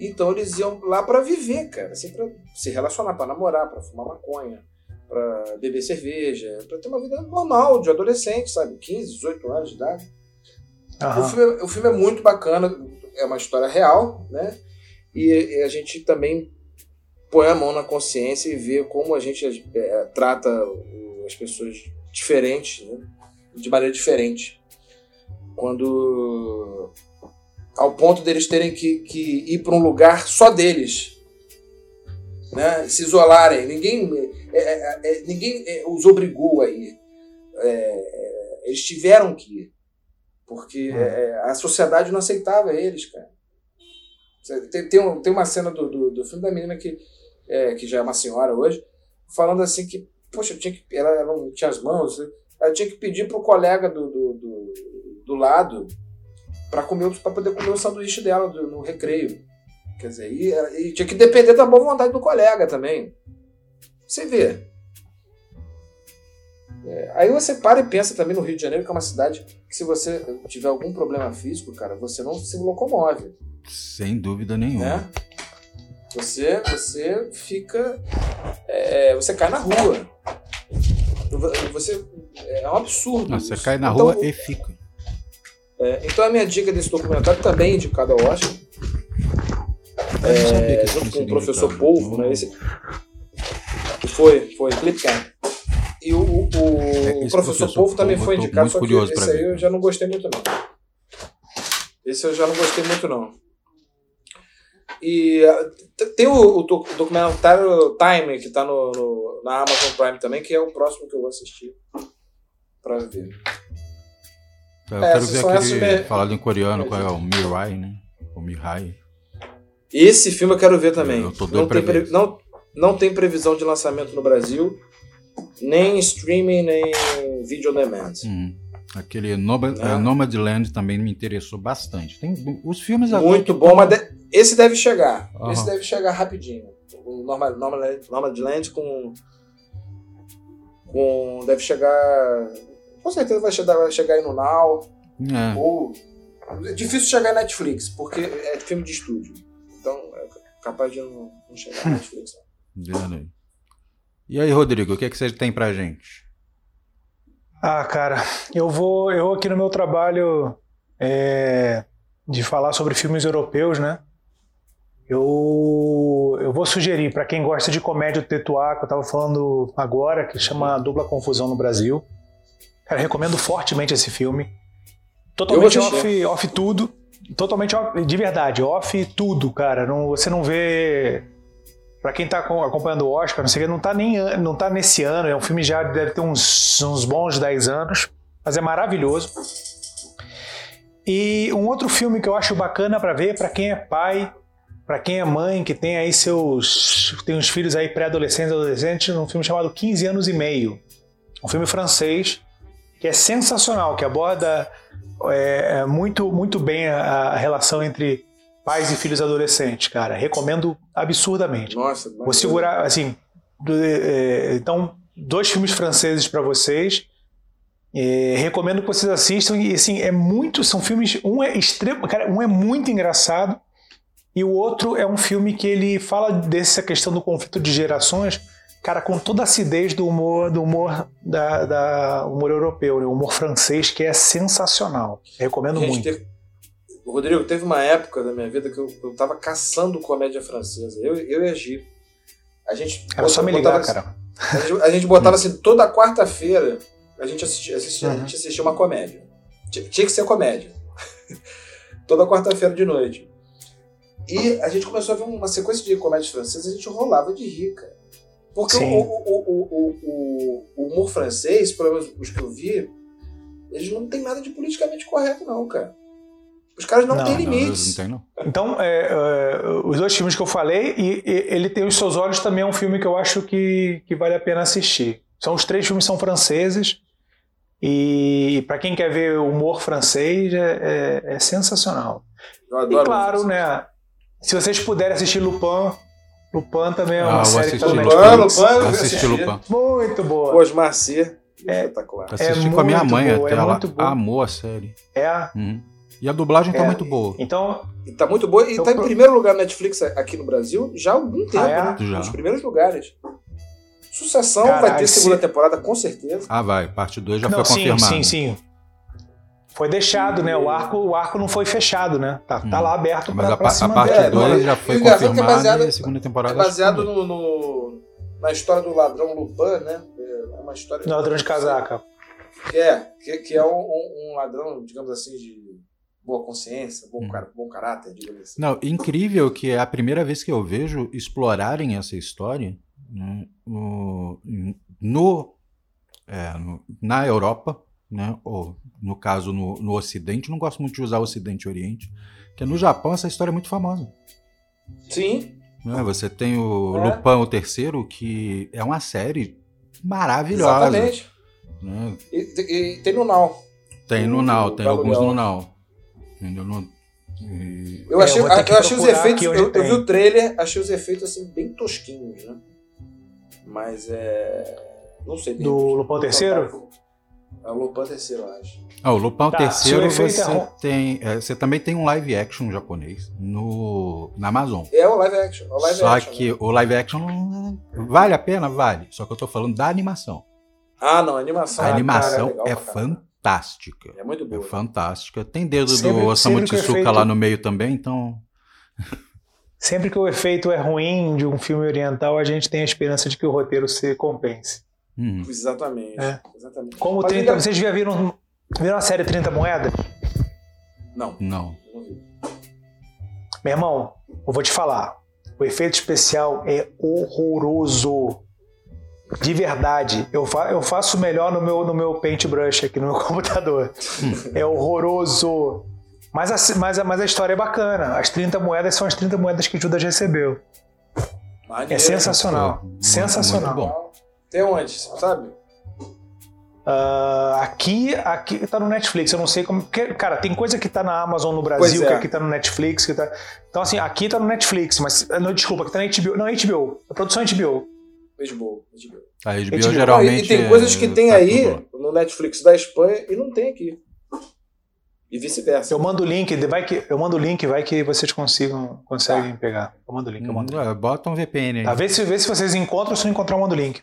Então eles iam lá para viver, cara, assim, para se relacionar, para namorar, para fumar maconha, para beber cerveja, para ter uma vida normal de adolescente, sabe? 15, 18 anos de idade. O, filme, o filme é muito bacana, é uma história real, né? E a gente também põe a mão na consciência e vê como a gente é, trata as pessoas diferentes, né? de maneira diferente. Quando. ao ponto deles terem que, que ir para um lugar só deles. Né? Se isolarem. Ninguém, é, é, é ninguém é, os obrigou a ir. É, eles tiveram que ir. Porque a sociedade não aceitava eles, cara. Tem, tem, um, tem uma cena do, do, do, filme da menina que, é, que já é uma senhora hoje, falando assim que, poxa, tinha que, ela, ela não tinha as mãos, ela tinha que pedir pro colega do, do, do, do lado para comer para poder comer o sanduíche dela do, no recreio. Quer dizer, e, e, tinha que depender da boa vontade do colega também. Você vê. É, aí você para e pensa também no Rio de Janeiro, que é uma cidade que se você tiver algum problema físico, cara, você não se locomove. Sem dúvida nenhuma. Né? Você, você fica. É, você cai na rua. Você, é um absurdo. Não, você cai na então, rua e fica. É, então a minha dica desse documentário também indicado ao Oscar. É, junto com o professor Polvo, né? Esse, foi, foi, Clipcamp. E o, o, o é, professor, professor Polvo também foi indicado, só que esse aí eu já não gostei muito não. Esse eu já não gostei muito não. E uh, tem o, o, documentário Time, que está no, no, na Amazon Prime também, que é o próximo que eu vou assistir para ver. É, eu é, quero ver aquele me... falado em coreano, qual é o Mirai, né? O Mirai. Esse filme eu quero ver também. Eu tô não, tem pre... não, não tem previsão de lançamento no Brasil, nem streaming, nem video on demand. Hum. Aquele Nomad, é. Nomadland também me interessou bastante. Tem os filmes Muito bom, mas de, esse deve chegar. Uhum. Esse deve chegar rapidinho. O Nomad, Nomadland, Nomadland com. com. Deve chegar. Com certeza vai chegar, vai chegar aí no Now. É. Ou. É difícil chegar na Netflix, porque é filme de estúdio. Então é capaz de não, não chegar na Netflix. E aí, Rodrigo, o que, é que você tem pra gente? Ah, cara, eu vou. Eu aqui no meu trabalho é, de falar sobre filmes europeus, né? Eu, eu vou sugerir para quem gosta de comédia do Tetuá, que eu estava falando agora, que chama Dupla Confusão no Brasil. Cara, recomendo fortemente esse filme. Totalmente off, off tudo. Totalmente off, de verdade, off tudo, cara. Não, você não vê. Pra quem tá acompanhando o Oscar, não sei não tá, nem, não tá nesse ano, é um filme já deve ter uns, uns bons 10 anos, mas é maravilhoso. E um outro filme que eu acho bacana para ver, para quem é pai, para quem é mãe, que tem aí seus. tem uns filhos aí pré-adolescentes, adolescentes, um filme chamado 15 anos e meio. Um filme francês que é sensacional, que aborda é, é muito, muito bem a, a, relação entre pais e filhos adolescentes, cara. Recomendo absurdamente. Nossa, Vou segurar, assim. É, então, dois filmes franceses para vocês. É, recomendo que vocês assistam e assim é muito são filmes um é extremo cara um é muito engraçado e o outro é um filme que ele fala dessa questão do conflito de gerações cara com toda a acidez do humor do humor da, da humor europeu né? o humor francês que é sensacional recomendo Gente, muito teve, Rodrigo teve uma época da minha vida que eu, eu tava caçando comédia francesa eu, eu e a Gi a gente era só me ligar cara a gente, a gente botava assim toda quarta-feira a gente assistia, assistia, uhum. a gente assistia uma comédia. Tinha, tinha que ser comédia. Toda quarta-feira de noite. E a gente começou a ver uma sequência de comédias francesas e a gente rolava de rir, cara. Porque o, o, o, o, humor francês, pelo menos os que eu vi, eles não tem nada de politicamente correto, não, cara. Os caras não, não têm limites. Não, não tem, então, é, é, os dois filmes que eu falei, e, e, ele tem Os Seus Olhos também é um filme que eu acho que, que vale a pena assistir. São os três filmes são franceses. E para quem quer ver humor francês, é, é, é sensacional. Eu adoro e claro, né? Se vocês puderem assistir Lupin, Lupin também é uma ah, série também. Lupin, Lupin, eu assisti Lupin. Muito boa. Osmar C. É, espetacular. Assisti é com a minha mãe boa, até, é ela amou a série. É. Uhum. E a dublagem tá é. tá muito boa. Então. E tá muito boa. E então, tá em primeiro lugar na Netflix aqui no Brasil já há algum tempo, ah, é? né? Já. Nos primeiros lugares. Sucessão Caralho, vai ter segunda se... temporada, com certeza. Ah, vai. Parte 2 já não, foi sim, confirmada. Sim, sim. Foi deixado, né? O arco, o arco não foi fechado, né? Tá, tá hum. tá lá aberto para pra, a, a parte 2 é, já foi confirmada é baseado, e a segunda temporada... É baseado no, no, na história do ladrão Lupin, né? É uma história... No ladrão de casaca. Que é, que, que é um, um, um, ladrão, digamos assim, de boa consciência, bom, hum. cara, bom caráter, digamos assim. Não, incrível que é a primeira vez que eu vejo explorarem essa história né, no, no, é, no, na Europa, né, ou no caso no, no Ocidente, não gosto muito de usar Ocidente e Oriente, que no Japão essa história é muito famosa. Sim. Né, você tem o é. Lupin o Terceiro, que é uma série maravilhosa. Exatamente. Né? E, e, tem no Now. Tem no Now, tem alguns no Now. Entendeu? No, e... Eu achei, é, eu, eu achei os efeitos, eu, eu, vi o trailer, achei os efeitos assim bem tosquinhos, né? Mas é. Não sei. Do Lupão Terceiro? É o Lupão Terceiro, eu acho. Ah, o Lupão tá, Terceiro você é... tem. É, você também tem um live action japonês no, na Amazon. É o live action. O live Só action, que né? o live action vale a pena? Vale. Só que eu tô falando da animação. Ah, não, a animação. A animação cara, é, é fantástica. É muito boa. É fantástica. Tem dedo sempre, do Osamu Tezuka lá no meio também, então. Sempre que o efeito é ruim de um filme oriental, a gente tem a esperança de que o roteiro se compense. Hum. Exatamente. É. Exatamente. Como Mas 30, ainda... vocês já viram, viram a série 30 Moedas? Não. Não. Meu irmão, eu vou te falar. O efeito especial é horroroso. De verdade. Eu, fa eu faço melhor no meu, no meu paintbrush aqui no meu computador. é horroroso. Mas a, mas, a, mas a história é bacana. As 30 moedas são as 30 moedas que Judas recebeu. Maneiro, é sensacional. Muito, sensacional. Muito bom. Tem onde, sabe? Uh, aqui, aqui tá no Netflix, eu não sei como. Porque, cara, tem coisa que tá na Amazon no Brasil, é. que aqui tá no Netflix. Que tá... Então, assim, aqui tá no Netflix, mas. Não, desculpa, aqui tá na HBO. Não, HBO. A produção é HBO. HBO, HBO. A HBO, HBO. geralmente. e tem coisas que tem tá aí no Netflix da Espanha e não tem aqui. E vice-versa. Eu mando o link, vai que eu mando o link, vai que vocês consigam conseguem tá. pegar. Eu mando o link, eu mando. Hum, bota um VPN aí. Tá, vê se, vê se vocês encontram, se não encontrar, eu mando o link.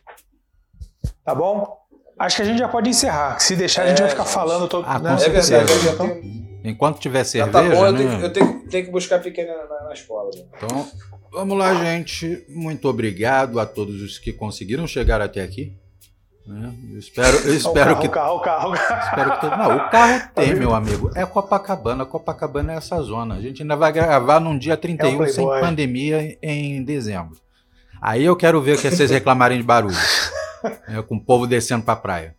Tá bom? Acho que a gente já pode encerrar. Se deixar, é, a gente vai é, ficar falando todo. Ah, né? É verdade, eu já tenho... Enquanto tiver cerveja. Já tá bom, eu, tenho, né? eu tenho, tenho, que buscar pequena na, na escola. Né? Então, vamos lá, gente. Muito obrigado a todos os que conseguiram chegar até aqui. Né? Eu espero, eu espero o que. O carro, o carro, o carro. Espero que Não, o carro tem, meu amigo. É Copacabana. Copacabana é essa zona. A gente ainda vai gravar num dia 31 é sem pandemia em dezembro. Aí eu quero ver que vocês reclamarem de barulho. É, com o povo descendo pra praia.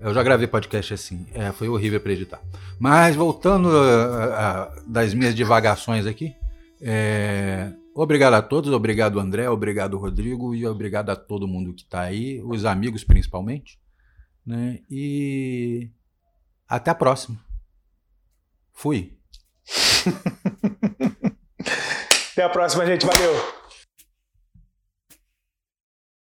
Eu já gravei podcast assim. É, foi horrível para editar. Mas voltando a, a, das minhas divagações aqui. É, Obrigado a todos, obrigado André, obrigado Rodrigo e obrigado a todo mundo que está aí, os amigos principalmente. Né? E até a próxima. Fui. até a próxima, gente. Valeu.